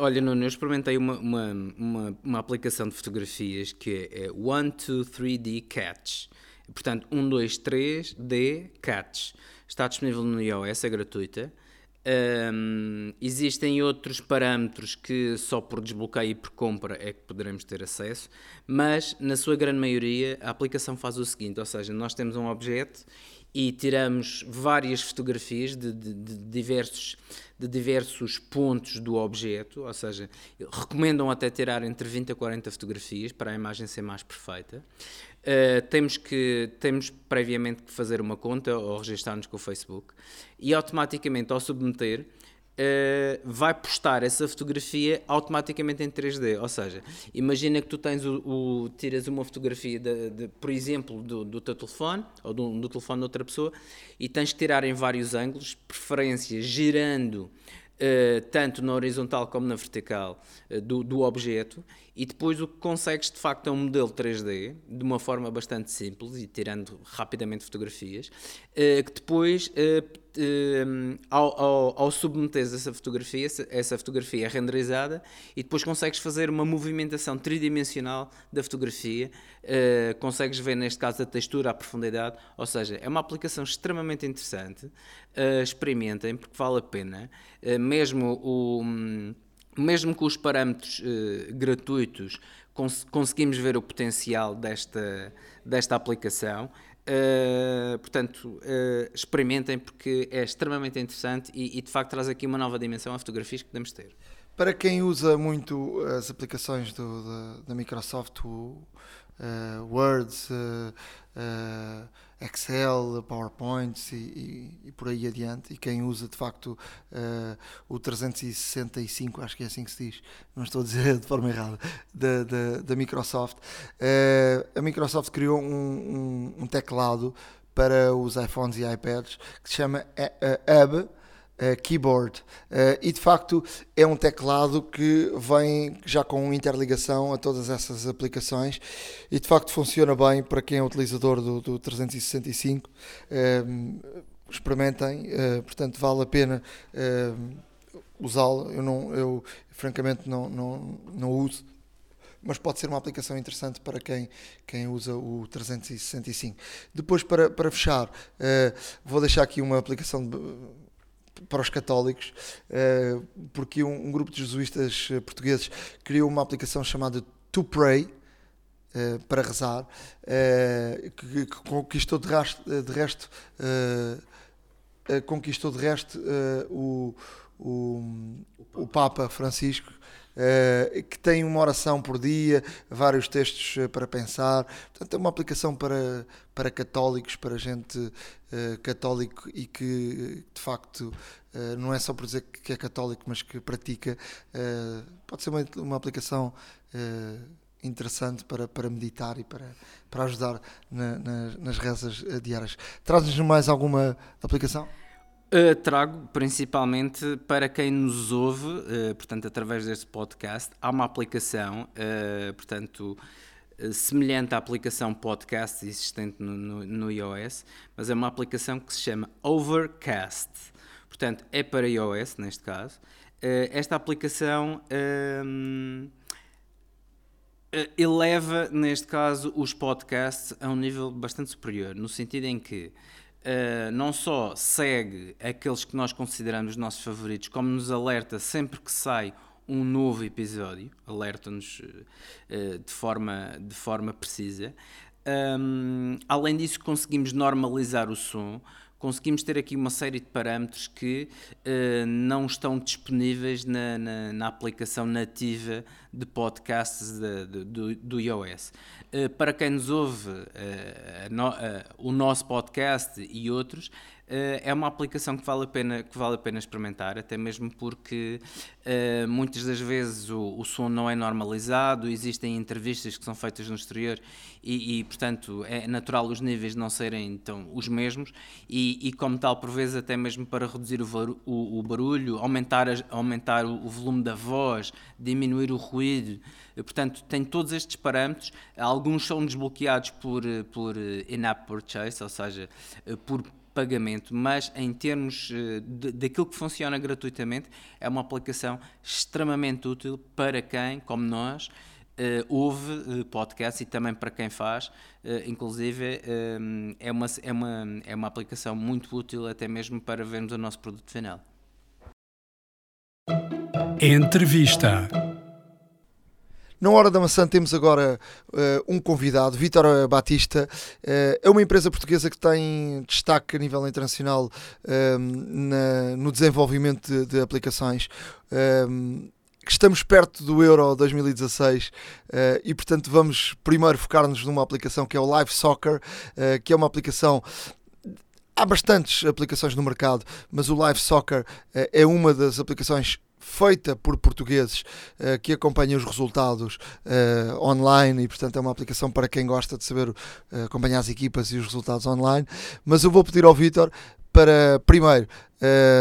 olha, Nuno, eu experimentei uma, uma, uma, uma, aplicação de fotografias que é, é 123D Catch. Portanto, 123D Catch. Está disponível no iOS, é gratuita. Um, existem outros parâmetros que só por desbloqueio e por compra é que poderemos ter acesso, mas na sua grande maioria a aplicação faz o seguinte: ou seja, nós temos um objeto e tiramos várias fotografias de, de, de, diversos, de diversos pontos do objeto, ou seja, recomendam até tirar entre 20 a 40 fotografias para a imagem ser mais perfeita. Uh, temos que temos previamente que fazer uma conta ou registrar-nos com o Facebook e automaticamente ao submeter uh, vai postar essa fotografia automaticamente em 3D. Ou seja, imagina que tu tens o, o tiras uma fotografia, de, de, por exemplo, do, do teu telefone ou do, do telefone de outra pessoa e tens que tirar em vários ângulos, preferência girando Uh, tanto na horizontal como na vertical uh, do, do, objeto, e depois o que consegues de facto é um modelo 3D, de uma forma bastante simples e tirando rapidamente fotografias, uh, que depois uh, ao, ao, ao submeteres essa fotografia, essa fotografia é renderizada e depois consegues fazer uma movimentação tridimensional da fotografia, consegues ver neste caso a textura, a profundidade, ou seja, é uma aplicação extremamente interessante, experimentem porque vale a pena, mesmo o... mesmo com os parâmetros gratuitos, cons conseguimos ver o potencial desta, desta aplicação. Uh, portanto, uh, experimentem porque é extremamente interessante e, e, de facto traz aqui uma nova dimensão a fotografias que podemos ter.
Para quem usa muito as aplicações do, da, da, Microsoft, o uh, Word, Excel, PowerPoint e, e, e, por aí adiante. E quem usa de facto uh, o 365, acho que é assim que se diz, não estou a dizer <laughs> de forma errada, da, da, da Microsoft. Uh, a Microsoft criou um, um, um, teclado para os iPhones e iPads que se chama Hub Uh, keyboard. Uh, e de facto é um teclado que vem já com interligação a todas essas aplicações e de facto funciona bem para quem é utilizador do, do 365 uh, experimentem portanto vale a pena usá-lo. Eu não eu francamente não, não, não uso mas pode ser uma aplicação interessante para quem, quem usa o 365 depois para, para fechar vou deixar aqui uma aplicação de, para os católicos, eh, porque um, grupo de jesuístas eh, portugueses criou uma aplicação chamada To Pray, Uh, para rezar, que, conquistou de, resto, conquistou de resto o, o, o, Papa Francisco, que tem uma oração por dia, vários textos para pensar. Portanto, é uma aplicação para, para católicos, para gente católico e que de facto Uh, não é só por dizer que é católico, mas que pratica, uh, pode ser uma, uma aplicação uh, interessante para, para meditar e para, para ajudar na, na, nas rezas diárias. Traz-nos mais alguma aplicação?
Trago principalmente para quem nos ouve, portanto, através deste podcast, há uma aplicação, portanto, semelhante à aplicação podcast existente no, no, no iOS, mas é uma aplicação que se chama Overcast. Portanto, é para iOS, neste caso. Uh, esta aplicação uh, eleva, neste caso, os podcasts a um nível bastante superior, no sentido em que uh, não só segue aqueles que nós consideramos os nossos favoritos, como nos alerta sempre que sai um novo episódio, alerta-nos de, forma, de forma precisa. Um, além disso, conseguimos normalizar o som conseguimos ter aqui uma série de parâmetros que uh, não estão disponíveis na, na, na, aplicação nativa de podcasts de, de, do, do, iOS. Uh, para quem nos ouve uh, no, o nosso podcast e outros, é uma aplicação que vale a pena, que vale a pena experimentar, até mesmo porque uh, muitas das vezes o, o, som não é normalizado, existem entrevistas que são feitas no exterior e, e portanto, é natural os níveis não serem então, os mesmos e, e como tal, por vezes, até mesmo para reduzir o, o, o barulho, aumentar, aumentar o, volume da voz, diminuir o ruído, portanto, tem todos estes parâmetros, alguns são desbloqueados por, por in-app purchase, ou seja, por pagamento, mas em termos uh, de, daquilo que funciona gratuitamente, é uma aplicação extremamente útil para quem, como nós, uh, ouve uh, podcasts e também para quem faz. Uh, inclusive, é, uma, é, uma, é uma aplicação muito útil até mesmo para vermos o nosso produto final.
Entrevista.
Na Hora da Maçã temos agora uh, um convidado, Vítor Batista. Uh, é uma empresa portuguesa que tem destaque a nível internacional uh, na, no desenvolvimento de, de aplicações. Estamos perto do Euro 2016 e, portanto, vamos primeiro focar-nos numa aplicação que é o Live Soccer, que é uma aplicação Há bastantes aplicações no mercado, mas o Live Soccer é uma das aplicações feita por portugueses uh, que acompanham os resultados uh, online e, portanto, é uma aplicação para quem gosta de saber uh, acompanhar as equipas e os resultados online. Mas eu vou pedir ao Vitor para, primeiro,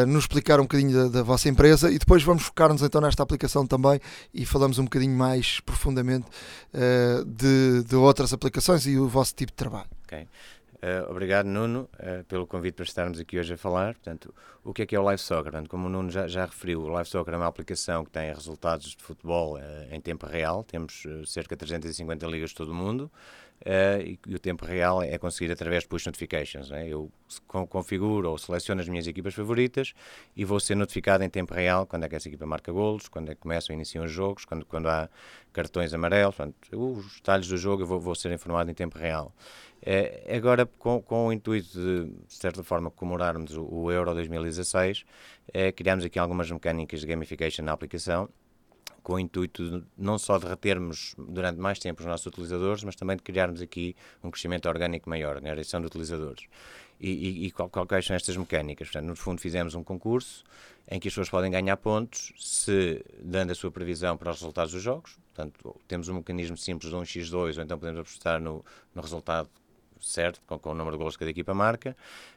nos explicar um bocadinho da, da, vossa empresa e depois vamos focar-nos então nesta aplicação também e falamos um bocadinho mais profundamente de, de outras aplicações e o vosso tipo de trabalho.
Ok. Uh, obrigado, Nuno, uh, pelo convite para estarmos aqui hoje a falar. Portanto, o que é que é o Live Soccer? Como o Nuno já, já referiu, o Live Soccer é uma aplicação que tem resultados de futebol uh, em tempo real. Temos cerca de 350 ligas de todo o mundo e, e, o tempo real é conseguido através de push notifications. Né? Eu configuro ou seleciono as minhas equipas favoritas e vou ser notificado em tempo real quando é que essa equipa marca golos, quando é que começam e iniciam os jogos, quando, quando há cartões amarelos. Portanto, os detalhes do jogo eu vou, vou ser informado em tempo real. É, agora, com, com, o intuito de, de certa forma, comemorarmos o, o Euro 2016, é, criámos aqui algumas mecânicas de gamification na aplicação, com o intuito de, não só de retermos durante mais tempo os nossos utilizadores, mas também de criarmos aqui um crescimento orgânico maior na adição de utilizadores. E, e, e qual, quais são estas mecânicas? Portanto, no fundo, fizemos um concurso em que as pessoas podem ganhar pontos se dando a sua previsão para os resultados dos jogos. Portanto, temos um mecanismo simples de 1x2, ou então podemos apostar no, no resultado certo, com, com o número de gols que cada equipa marca.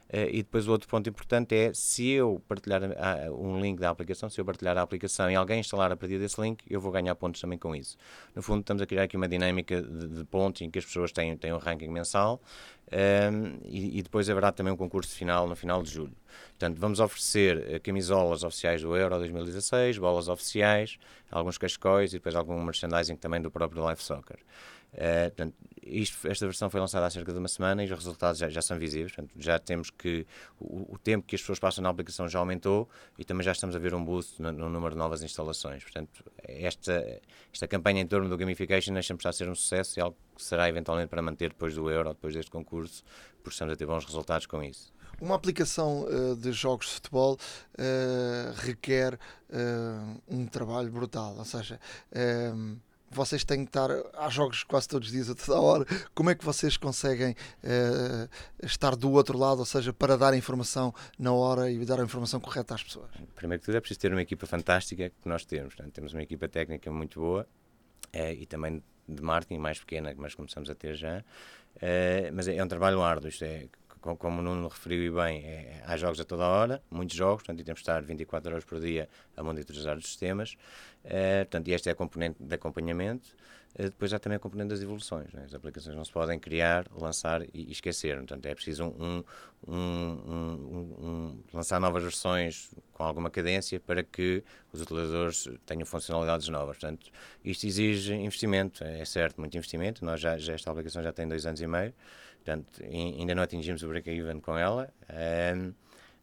Uh, e depois o outro ponto importante é se eu partilhar a, a, um link da aplicação, se eu partilhar a aplicação e alguém instalar a partir desse link, eu vou ganhar pontos também com isso. No fundo, estamos a criar aqui uma dinâmica de, de pontos em que as pessoas têm, têm um ranking mensal um, ehm, e, e, depois haverá também um concurso final no final de julho. Portanto, vamos oferecer uh, camisolas oficiais do Euro 2016, bolas oficiais, alguns cascóis e depois algum merchandising também do próprio Live Soccer. Uh, portanto, isto, esta versão foi lançada há cerca de uma semana e os resultados já, já são visíveis. Portanto, já temos que o, o, tempo que as pessoas passam na aplicação já aumentou e também já estamos a ver um boost no, no número de novas instalações. Portanto, esta, esta campanha em torno do gamification deixa-me estar a ser um sucesso e algo que será eventualmente para manter depois do Euro, depois deste concurso, porque estamos a ter bons resultados com isso.
Uma aplicação uh, de jogos de futebol uh, requer uh, um trabalho brutal, ou seja, vocês têm que estar a jogos quase todos os dias, a toda hora. Como é que vocês conseguem uh, estar do outro lado, ou seja, para dar a informação na hora e dar a informação correta às pessoas?
Primeiro que tudo é preciso ter uma equipa fantástica que nós temos. Temos uma equipa técnica muito boa uh, e também de marketing mais pequena, que nós começamos a ter já. Uh, mas é, é, um trabalho árduo, isto é, como o Nuno referiu e bem, é, há jogos a toda hora, muitos jogos, portanto, temos de estar 24 horas por dia a monitorizar os sistemas. Uh, portanto, e esta é a componente de acompanhamento. Uh, depois há também a componente das evoluções. Né? As aplicações não se podem criar, lançar e, e esquecer. Portanto, é preciso um, um, um, lançar novas versões com alguma cadência para que os utilizadores tenham funcionalidades novas. Portanto, isto exige investimento, é certo, muito investimento. Nós já, já esta aplicação já tem dois anos e meio. Portanto, ainda não atingimos o break-even com ela. Um,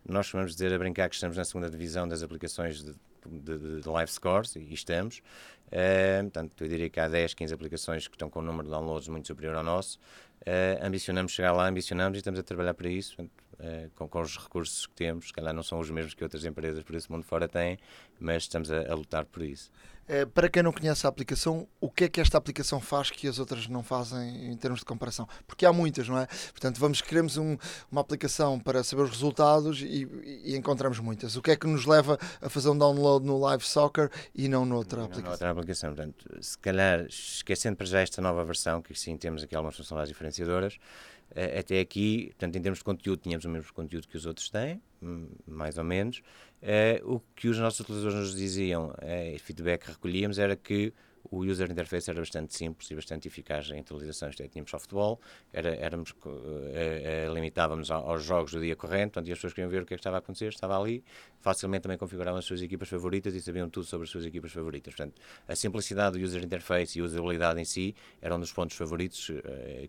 nós vamos dizer a brincar que estamos na segunda divisão das aplicações de, de, de live scores, e estamos. Uh, portanto, eu diria que há 10, 15 aplicações que estão com um número de downloads muito superior ao nosso. Uh, ambicionamos chegar lá, ambicionamos e estamos a trabalhar para isso. Portanto, uh, com, com, os recursos que temos, se calhar não são os mesmos que outras empresas por esse mundo fora têm, mas estamos a, a lutar por isso.
É, para quem não conhece a aplicação, o que é que esta aplicação faz que as outras não fazem em termos de comparação? Porque há muitas, não é? Portanto, vamos queremos um, uma aplicação para saber os resultados e, e, encontramos muitas. O que é que nos leva a fazer um download no Live Soccer e não noutra não, aplicação?
Noutra aplicação. Portanto, se calhar, esquecendo para já esta nova versão, que sim temos aqui algumas funcionalidades diferenciadoras, eh, até aqui, portanto, em termos de conteúdo, tínhamos o mesmo conteúdo que os outros têm, hum, mais ou menos. Uh, o que os nossos utilizadores nos diziam, uh, feedback que recolhíamos, era que o user interface era bastante simples e bastante eficaz em atualizações. Tínhamos só futebol, era, éramos, uh, uh, limitávamos aos jogos do dia corrente, portanto, as pessoas queriam ver o que é que estava a acontecer, estava ali, facilmente também configuravam as suas equipas favoritas e sabiam tudo sobre as suas equipas favoritas. Portanto, a simplicidade do user interface e a usabilidade em si eram um dos pontos favoritos uh,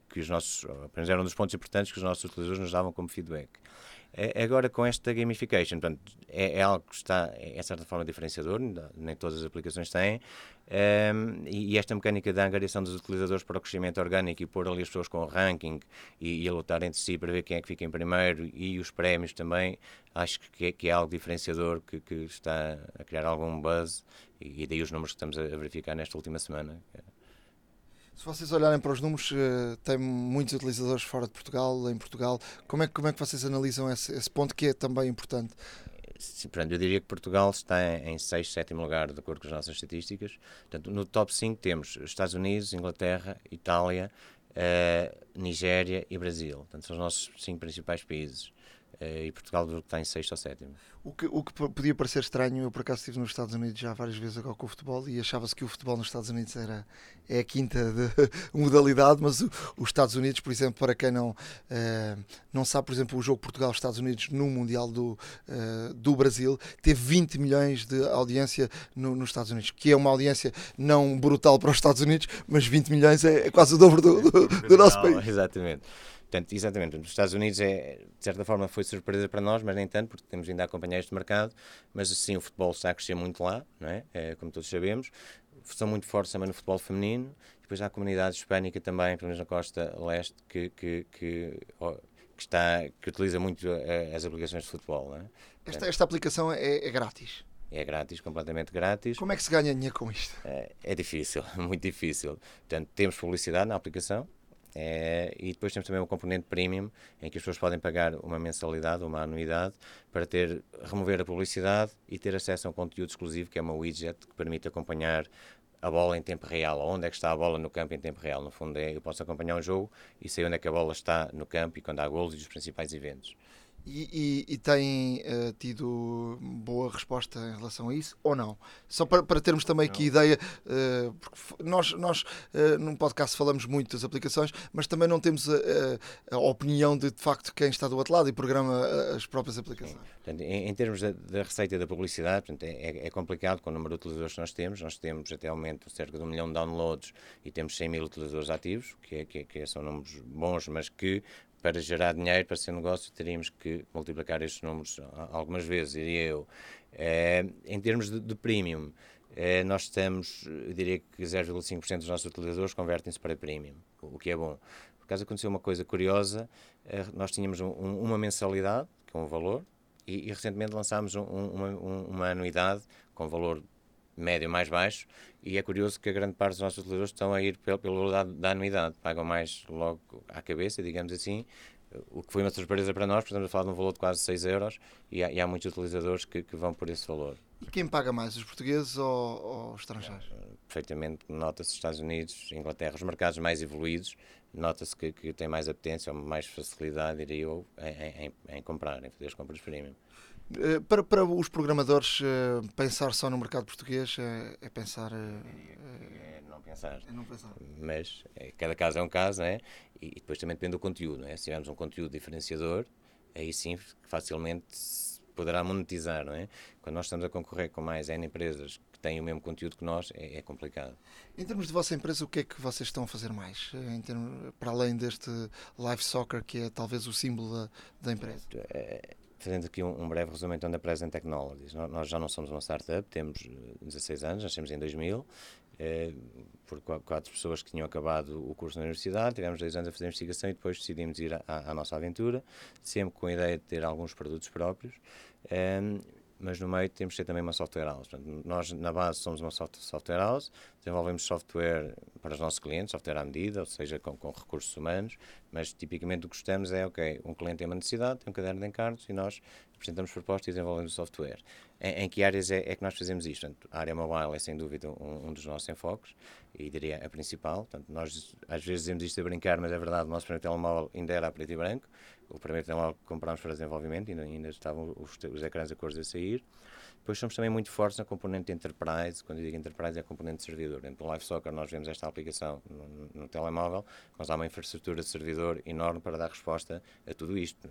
que os nossos, eram um dos pontos importantes que os nossos utilizadores nos davam como feedback. Agora, com esta gamification, portanto, é, é, algo que está, é, de certa forma, diferenciador, nem todas as aplicações têm, um, e, esta mecânica da angariação dos utilizadores para o crescimento orgânico e pôr ali as pessoas com o ranking e, e, a lutar entre si para ver quem é que fica em primeiro e os prémios também, acho que é, que é algo diferenciador que, que, está a criar algum buzz, e, e daí os números que estamos a verificar nesta última semana.
Se vocês olharem para os números, uh, tem muitos utilizadores fora de Portugal, em Portugal. Como é, como é que vocês analisam esse, esse ponto que é também importante?
Sim, portanto, eu diria que Portugal está em 6, 7 lugar, de acordo com as nossas estatísticas. Portanto, no top 5 temos Estados Unidos, Inglaterra, Itália, uh, Nigéria e Brasil. Portanto, são os nossos 5 principais países. Uh, e Portugal está em sexto ou sétimo.
O que, o que podia parecer estranho, eu por acaso estive nos Estados Unidos já várias vezes agora com o futebol e achava-se que o futebol nos Estados Unidos era é a quinta de, <laughs> modalidade, mas o, os Estados Unidos, por exemplo, para quem não, uh, não sabe, por exemplo, o jogo Portugal-Estados Unidos no Mundial do, uh, do Brasil teve 20 milhões de audiência no, nos Estados Unidos, que é uma audiência não brutal para os Estados Unidos, mas 20 milhões é, é quase o dobro do, do, do nosso país.
Exatamente. Portanto, exatamente, os Estados Unidos é, de certa forma foi surpresa para nós, mas nem tanto, porque temos ainda a acompanhar este mercado, mas sim, o futebol está a crescer muito lá, não é? é como todos sabemos, são muito fortes também no futebol feminino, depois há a comunidade hispânica também, pelo menos na costa leste, que, que, que, que está, que utiliza muito eh, as aplicações de futebol, é?
Esta, esta aplicação é, é grátis?
é grátis, completamente grátis.
Como é que se ganha dinheiro com isto?
É, é, difícil, <laughs> muito difícil. Portanto, temos publicidade na aplicação, é, e depois temos também o componente premium, em que as pessoas podem pagar uma mensalidade, uma anuidade, para ter, remover a publicidade e ter acesso a um conteúdo exclusivo, que é uma widget que permite acompanhar a bola em tempo real, onde é que está a bola no campo em tempo real. No fundo, é, eu posso acompanhar um jogo e sei onde é que a bola está no campo e quando há golos e os principais eventos.
E, e, e tem uh, tido boa resposta em relação a isso ou não? Só para, para termos também não. aqui ideia, uh, porque nós, nós uh, num podcast falamos muito das aplicações, mas também não temos a, a, a, opinião de de facto quem está do outro lado e programa as próprias aplicações.
Portanto, em, em, termos da, da, receita da publicidade, portanto, é, é, complicado com o número de utilizadores que nós temos. Nós temos até ao momento cerca de um milhão de downloads e temos 100 mil utilizadores ativos, que, é, que, é, que são números bons, mas que para gerar dinheiro, para ser negócio, teríamos que multiplicar estes números algumas vezes, diria eu. É, em termos de, de premium, é, nós estamos, eu diria que 0,5% dos nossos utilizadores convertem-se para premium, o que é bom. Por acaso aconteceu uma coisa curiosa, é, nós tínhamos um, uma mensalidade, com um valor, e, e recentemente lançámos um, uma, uma anuidade com valor médio mais baixo, e é curioso que a grande parte dos nossos utilizadores estão a ir pelo, pelo lado da anuidade, pagam mais logo à cabeça, digamos assim, o que foi uma surpresa para nós, estamos a falar de um valor de quase 6 euros e há, e há muitos utilizadores que, que, vão por esse valor.
E quem paga mais, os portugueses ou, ou os estrangeiros? É,
perfeitamente, nota-se Estados Unidos, Inglaterra, os mercados mais evoluídos, nota-se que, que tem mais apetência ou mais facilidade, diria eu, em, em, em comprar, em fazer as compras premium.
Eh, para, para os programadores, eh, pensar só no mercado português é, é pensar.
É, não pensar.
É não pensar.
Mas é, cada caso é um caso, é? E, e depois também depende do conteúdo, não é? Se tivermos um conteúdo diferenciador, aí sim facilmente poderá monetizar, não é? Quando nós estamos a concorrer com mais N empresas que têm o mesmo conteúdo que nós, é, é complicado.
Em termos de vossa empresa, o que é que vocês estão a fazer mais? Em termos, para além deste live soccer, que é talvez o símbolo da, da empresa?
Fazendo aqui um, um, breve resumo então da Present Technologies. Nós, nós, já não somos uma startup, temos 16 eh, anos, nascemos em 2000, por quatro pessoas que tinham acabado o curso na universidade, tivemos dois anos a fazer investigação e depois decidimos ir à, nossa aventura, sempre com a ideia de ter alguns produtos próprios. Um, mas no meio temos que ter também uma software house. Portanto, nós, na base, somos uma software house, desenvolvemos software para os nossos clientes, software à medida, ou seja, com, com recursos humanos, mas tipicamente o que gostamos é, ok, um cliente tem uma necessidade, tem um caderno de encargos e nós apresentamos propostas e desenvolvemos o software. Em, em que áreas é, é, que nós fazemos isto? Portanto, a área mobile é sem dúvida um, um, dos nossos enfoques e diria a principal. Portanto, nós às vezes dizemos isto a brincar, mas é verdade, o nosso primeiro telemóvel ainda era a preto e branco. O primeiro telemóvel que comprámos para desenvolvimento, ainda, ainda estavam os, os ecrãs a cores a sair. Depois somos também muito fortes na componente Enterprise, quando eu digo Enterprise é a componente de servidor. Dentro do Live Soccer nós vemos esta aplicação no, no, telemóvel, mas há uma infraestrutura de servidor enorme para dar resposta a tudo isto.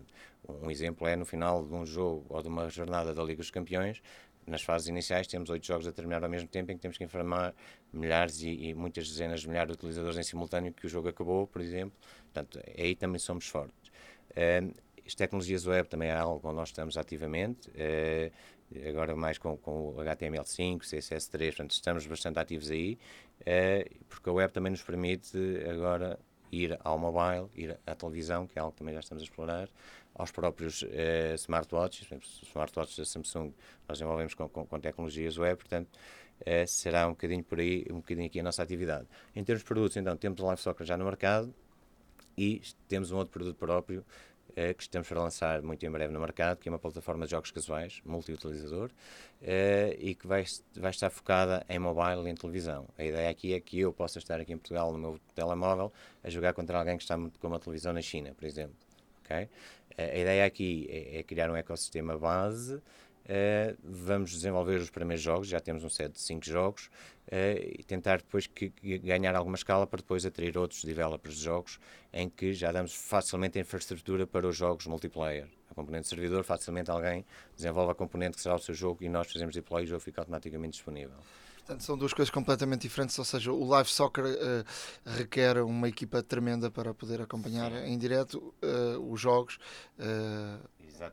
Um exemplo é no final de um jogo ou de uma jornada da Liga dos Campeões, nas fases iniciais temos oito jogos a terminar ao mesmo tempo em que temos que informar milhares e, e, muitas dezenas de milhares de utilizadores em simultâneo que o jogo acabou, por exemplo. Portanto, aí também somos fortes. Uh, as tecnologias web também é algo onde nós estamos ativamente. Uh, agora mais com, com o HTML5, CSS3, portanto estamos bastante ativos aí, uh, porque a web também nos permite agora ir ao mobile, ir à televisão, que é algo que também já estamos a explorar, aos próprios uh, smartwatches, smartwatches da Samsung nós desenvolvemos com, com, com tecnologias web, portanto uh, será um bocadinho por aí, um bocadinho aqui a nossa atividade. Em termos de produtos, então, temos o Live Soccer já no mercado e temos um outro produto próprio eh, que estamos para lançar muito em breve no mercado, que é uma plataforma de jogos casuais, multi-utilizador, eh, e que vai, vai estar focada em mobile e em televisão. A ideia aqui é que eu possa estar aqui em Portugal no meu telemóvel a jogar contra alguém que está com uma televisão na China, por exemplo. Okay? Eh, a ideia aqui é, é criar um ecossistema base Uh, vamos desenvolver os primeiros jogos, já temos um set de 5 jogos, uh, e tentar depois que, que ganhar alguma escala para depois atrair outros developers de jogos em que já damos facilmente a infraestrutura para os jogos multiplayer. A componente de servidor, facilmente alguém desenvolve a componente que será o seu jogo e nós fazemos deploy e o jogo fica automaticamente disponível.
Portanto, são duas coisas completamente diferentes, ou seja, o live soccer uh, requer uma equipa tremenda para poder acompanhar em direto os jogos.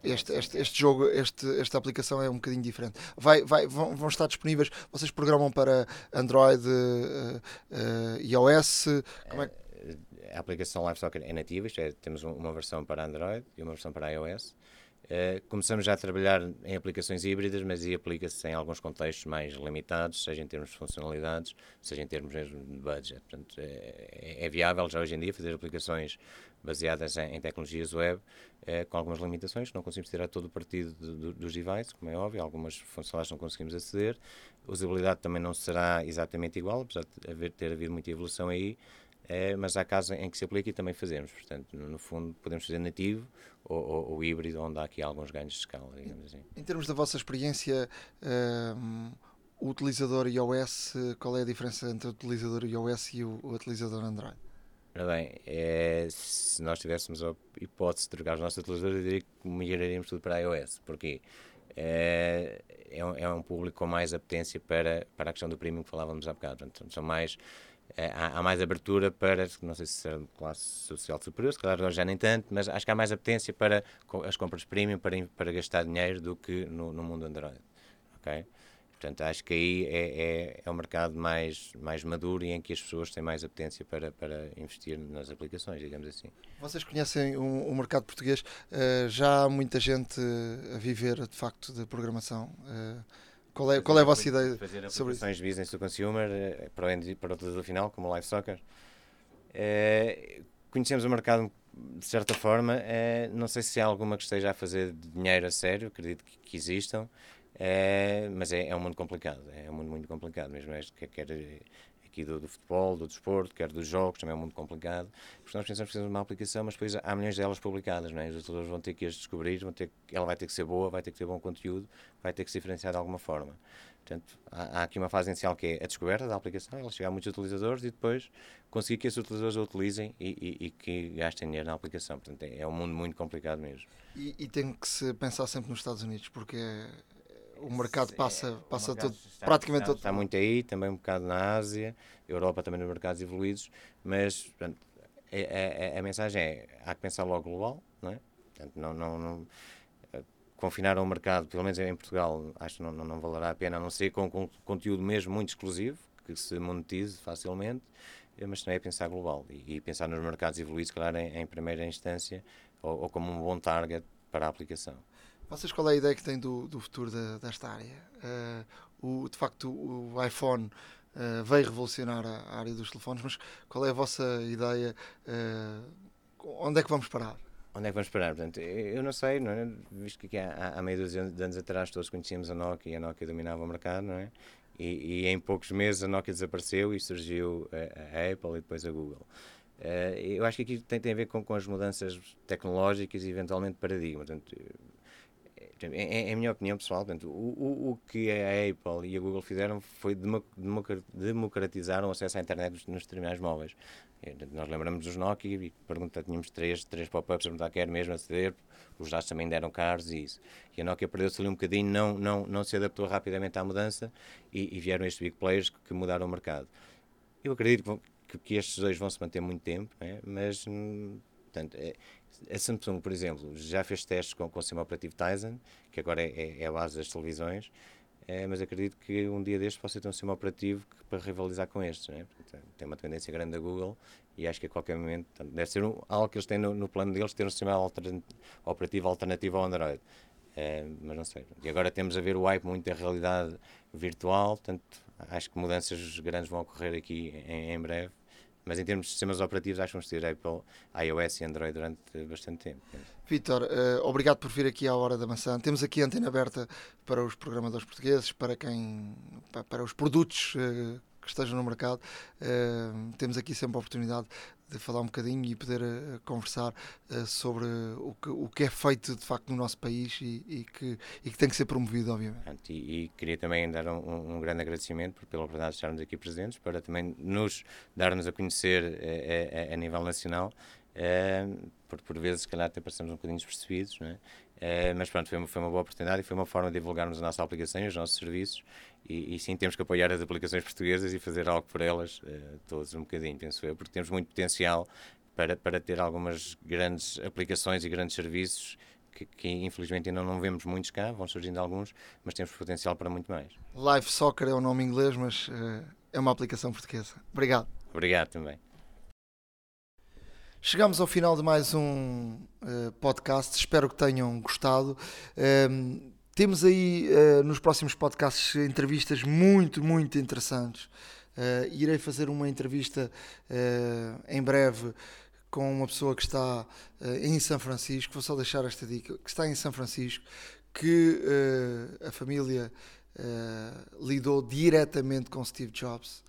Este, este, este, jogo, este, esta aplicação é um bocadinho diferente. Vai, vai, vão, vão estar disponíveis, vocês programam para Android, uh, uh, iOS? Como é?
A aplicação Live Soccer é nativa, isto é, temos uma versão para Android e uma versão para iOS. Uh, começamos já a trabalhar em aplicações híbridas, mas aí aplica-se em alguns contextos mais limitados, seja em termos de funcionalidades, seja em termos mesmo de budget. Portanto, é, é viável já hoje em dia fazer aplicações baseadas em, em tecnologias web, eh, com algumas limitações, não conseguimos tirar todo o partido de, de, dos devices, como é óbvio, algumas funcionalidades não conseguimos aceder, a usabilidade também não será exatamente igual, apesar de haver, ter havido muita evolução aí, eh, mas há casos em que se aplica e também fazemos, portanto, no, no fundo, podemos fazer nativo ou, ou, ou, híbrido, onde há aqui alguns ganhos de escala, digamos assim.
Em termos da vossa experiência, um, o utilizador iOS, qual é a diferença entre o utilizador iOS e o utilizador Android?
Ora bem, é, se nós tivéssemos a hipótese de trocar os nossos utilizadores, eu diria que migraríamos tudo para a iOS. Porque é, é, um, é um público com mais apetência para, para a questão do premium que falávamos há bocado. Portanto, são mais, é, há, há, mais abertura para, não sei se é classe social superior, se calhar já nem tanto, mas acho que há mais apetência para as compras premium, para, para gastar dinheiro do que no, no mundo Android. Okay? Portanto, acho que aí é, é, é um mercado mais, mais maduro e em que as pessoas têm mais apetência para, para investir nas aplicações, digamos assim.
Vocês conhecem o, o mercado português? Uh, já há muita gente a viver, de facto, de programação. Uh, qual, é, qual é a vossa ideia
sobre isso? Fazer business to consumer eh, para o, para o utilizador final, como o Live Soccer. Uh, conhecemos o mercado de certa forma. não sei se há alguma que esteja a fazer dinheiro a sério, acredito que, que existam. É, mas é, é, um mundo complicado, é um mundo muito complicado, mesmo este, quer, aqui do, do, futebol, do desporto, quer dos jogos, também é um mundo complicado. Porque nós pensamos que precisamos de uma aplicação, mas depois há milhões delas publicadas, não é? os utilizadores vão ter que as descobrir, vão ter, ela vai ter que ser boa, vai ter que ter bom conteúdo, vai ter que se diferenciar de alguma forma. Portanto, há, há aqui uma fase inicial que é a descoberta da aplicação, ela chegar a muitos utilizadores e depois conseguir que esses utilizadores a utilizem e, e, e que gastem dinheiro na aplicação. Portanto, é, é um mundo muito complicado mesmo.
E, e tem que se pensar sempre nos Estados Unidos, porque o mercado passa, passa mercado todo, está, praticamente
está,
todo.
Está muito aí, também um bocado na Ásia, Europa também nos mercados evoluídos, mas portanto, a, é, a, é, é, a, mensagem é, há que pensar logo global, não é? Portanto, não, não, não confinar ao mercado, pelo menos em Portugal, acho que não, não, não valerá a pena, a não ser com, com conteúdo mesmo muito exclusivo, que se monetize facilmente, eh, mas também é pensar global e, e pensar nos mercados evoluídos, calhar, em, em primeira instância, ou, ou, como um bom target para a aplicação.
Vocês qual é a ideia que têm do, do futuro de, desta área? Uh, o, de facto, o iPhone uh, veio revolucionar a, a, área dos telefones, mas qual é a vossa ideia? Uh, onde é que vamos parar?
Onde é que vamos parar? Portanto, eu não sei, não é? visto que há, há meio dúzia de anos atrás todos conhecíamos a Nokia e a Nokia dominava o mercado, não é? E, e, em poucos meses a Nokia desapareceu e surgiu a, a Apple e depois a Google. Uh, eu acho que aqui tem, tem a ver com, com, as mudanças tecnológicas e eventualmente paradigma. Portanto, em, em, minha opinião pessoal, portanto, o, o, que a Apple e a Google fizeram foi democratizar o acesso à internet nos, nos terminais móveis. Nós lembramos dos Nokia e pergunta, tínhamos três, três pop-ups a perguntar quer mesmo aceder, os dados também deram caros e isso. E a Nokia perdeu-se ali um bocadinho, não, não, não se adaptou rapidamente à mudança e, e vieram estes big players que, mudaram o mercado. Eu acredito que, que, estes dois vão se manter muito tempo, é? mas hum, portanto, é, a Samsung, por exemplo, já fez testes com, com o sistema operativo Tizen, que agora é, é, a base das televisões, é, mas acredito que um dia destes possa ter um sistema operativo que, para rivalizar com estes. Né? Tem uma tendência grande da Google e acho que a qualquer momento deve ser um, algo que eles têm no, no, plano deles, ter um sistema altern, operativo alternativo ao Android. É, mas não sei. E agora temos a ver o hype muito da realidade virtual, portanto, acho que mudanças grandes vão ocorrer aqui em, em breve mas em termos de sistemas operativos, acho que vamos ter Apple, iOS e Android durante bastante tempo.
Vitor, uh, obrigado por vir aqui à Hora da Maçã. Temos aqui a antena aberta para os programadores portugueses, para quem, para os produtos uh, que estejam no mercado. Uh, temos aqui sempre a oportunidade de falar um bocadinho e poder uh, conversar uh, sobre o que, o que é feito de facto no nosso país e, e, que, e que tem que ser promovido, obviamente.
E, e queria também dar um, um, grande agradecimento pela oportunidade de estarmos aqui presentes, para também nos dar-nos a conhecer a, a, a nível nacional. por, por vezes, se calhar, até parecemos um bocadinho despercebidos, é? Uh, mas pronto, foi uma, foi uma boa oportunidade e foi uma forma de divulgarmos a nossa aplicação e os nossos serviços. E, e sim, temos que apoiar as aplicações portuguesas e fazer algo por elas, uh, todos um bocadinho, penso eu, porque temos muito potencial para, para ter algumas grandes aplicações e grandes serviços que, que, infelizmente ainda não vemos muitos cá, vão surgindo alguns, mas temos potencial para muito mais.
Live Soccer é o nome inglês, mas uh, é uma aplicação portuguesa. Obrigado.
Obrigado também.
Chegamos ao final de mais um uh, podcast, espero que tenham gostado. Uh, temos aí uh, nos próximos podcasts entrevistas muito, muito interessantes. Eh, irei fazer uma entrevista em breve com uma pessoa que está em São Francisco. Vou só deixar esta dica: que está em São Francisco, que a família lidou diretamente com Steve Jobs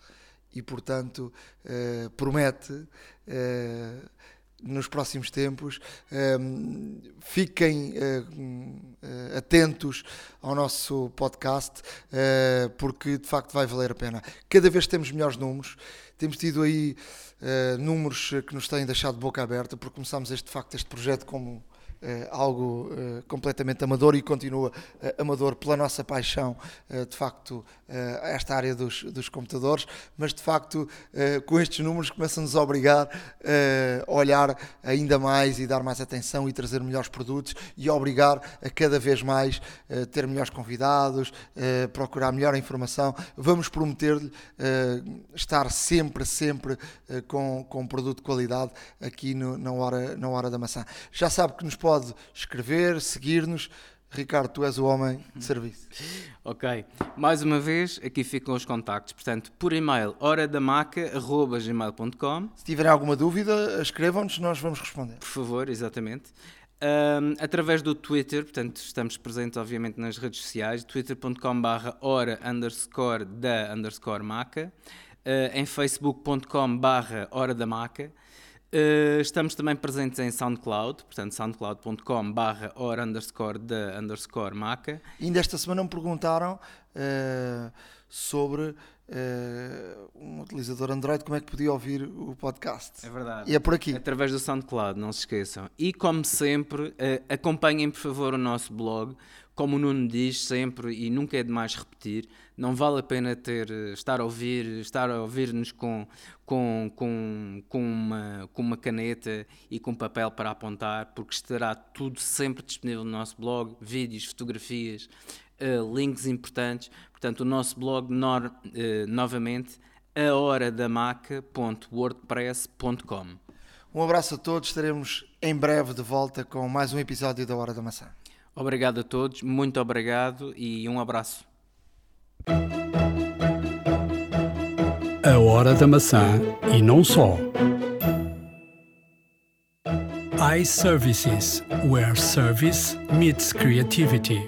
e, portanto, promete nos próximos tempos. Um, fiquem uh, atentos ao nosso podcast, uh, porque de facto vai valer a pena. Cada vez temos melhores números, temos tido aí uh, números que nos têm deixado de boca aberta, porque começámos este, de facto este projeto como algo uh, completamente amador e continua uh, amador pela nossa paixão, de facto, a esta área dos, dos, computadores, mas de facto, com estes números, começa-nos a obrigar a olhar ainda mais e dar mais atenção e trazer melhores produtos e obrigar a cada vez mais ter melhores convidados, procurar melhor informação. Vamos prometer-lhe estar sempre, sempre com, com produto de qualidade aqui no, na, hora, na hora da maçã. Já sabe que nos pode pode escrever, seguir-nos. Ricardo, tu és o homem de serviço. <laughs>
ok. Mais uma vez, aqui ficam os contactos. Portanto, por e-mail, horadamaca.gmail.com
Se tiverem alguma dúvida, escrevam-nos, nós vamos responder.
Por favor, exatamente. Um, através do Twitter, portanto, estamos presentes, obviamente, nas redes sociais, twitter.com barra hora underscore da underscore maca, uh, em facebook.com barra hora da maca, Uh, estamos também presentes em SoundCloud, portanto soundcloud.com barra or underscore da underscore maca.
E ainda esta semana me perguntaram uh, sobre uh, um utilizador Android como é que podia ouvir o podcast.
É verdade.
E é por aqui.
Através do SoundCloud, não se esqueçam. E como sempre, acompanhem por favor o nosso blog como o Nuno diz sempre e nunca é demais repetir, não vale a pena ter, eh, estar a ouvir, estar a ouvir-nos com, com, com, com, uma, com uma caneta e com papel para apontar, porque estará tudo sempre disponível no nosso blog, vídeos, fotografias, uh, links importantes. Portanto, o nosso blog, nor, uh, novamente, ahoradamaca.wordpress.com
Um abraço a todos, estaremos em breve de volta com mais um episódio da Hora da Maçã.
Obrigado a todos, muito obrigado e um abraço.
A Hora da Maçã e não só. iServices, where service meets creativity.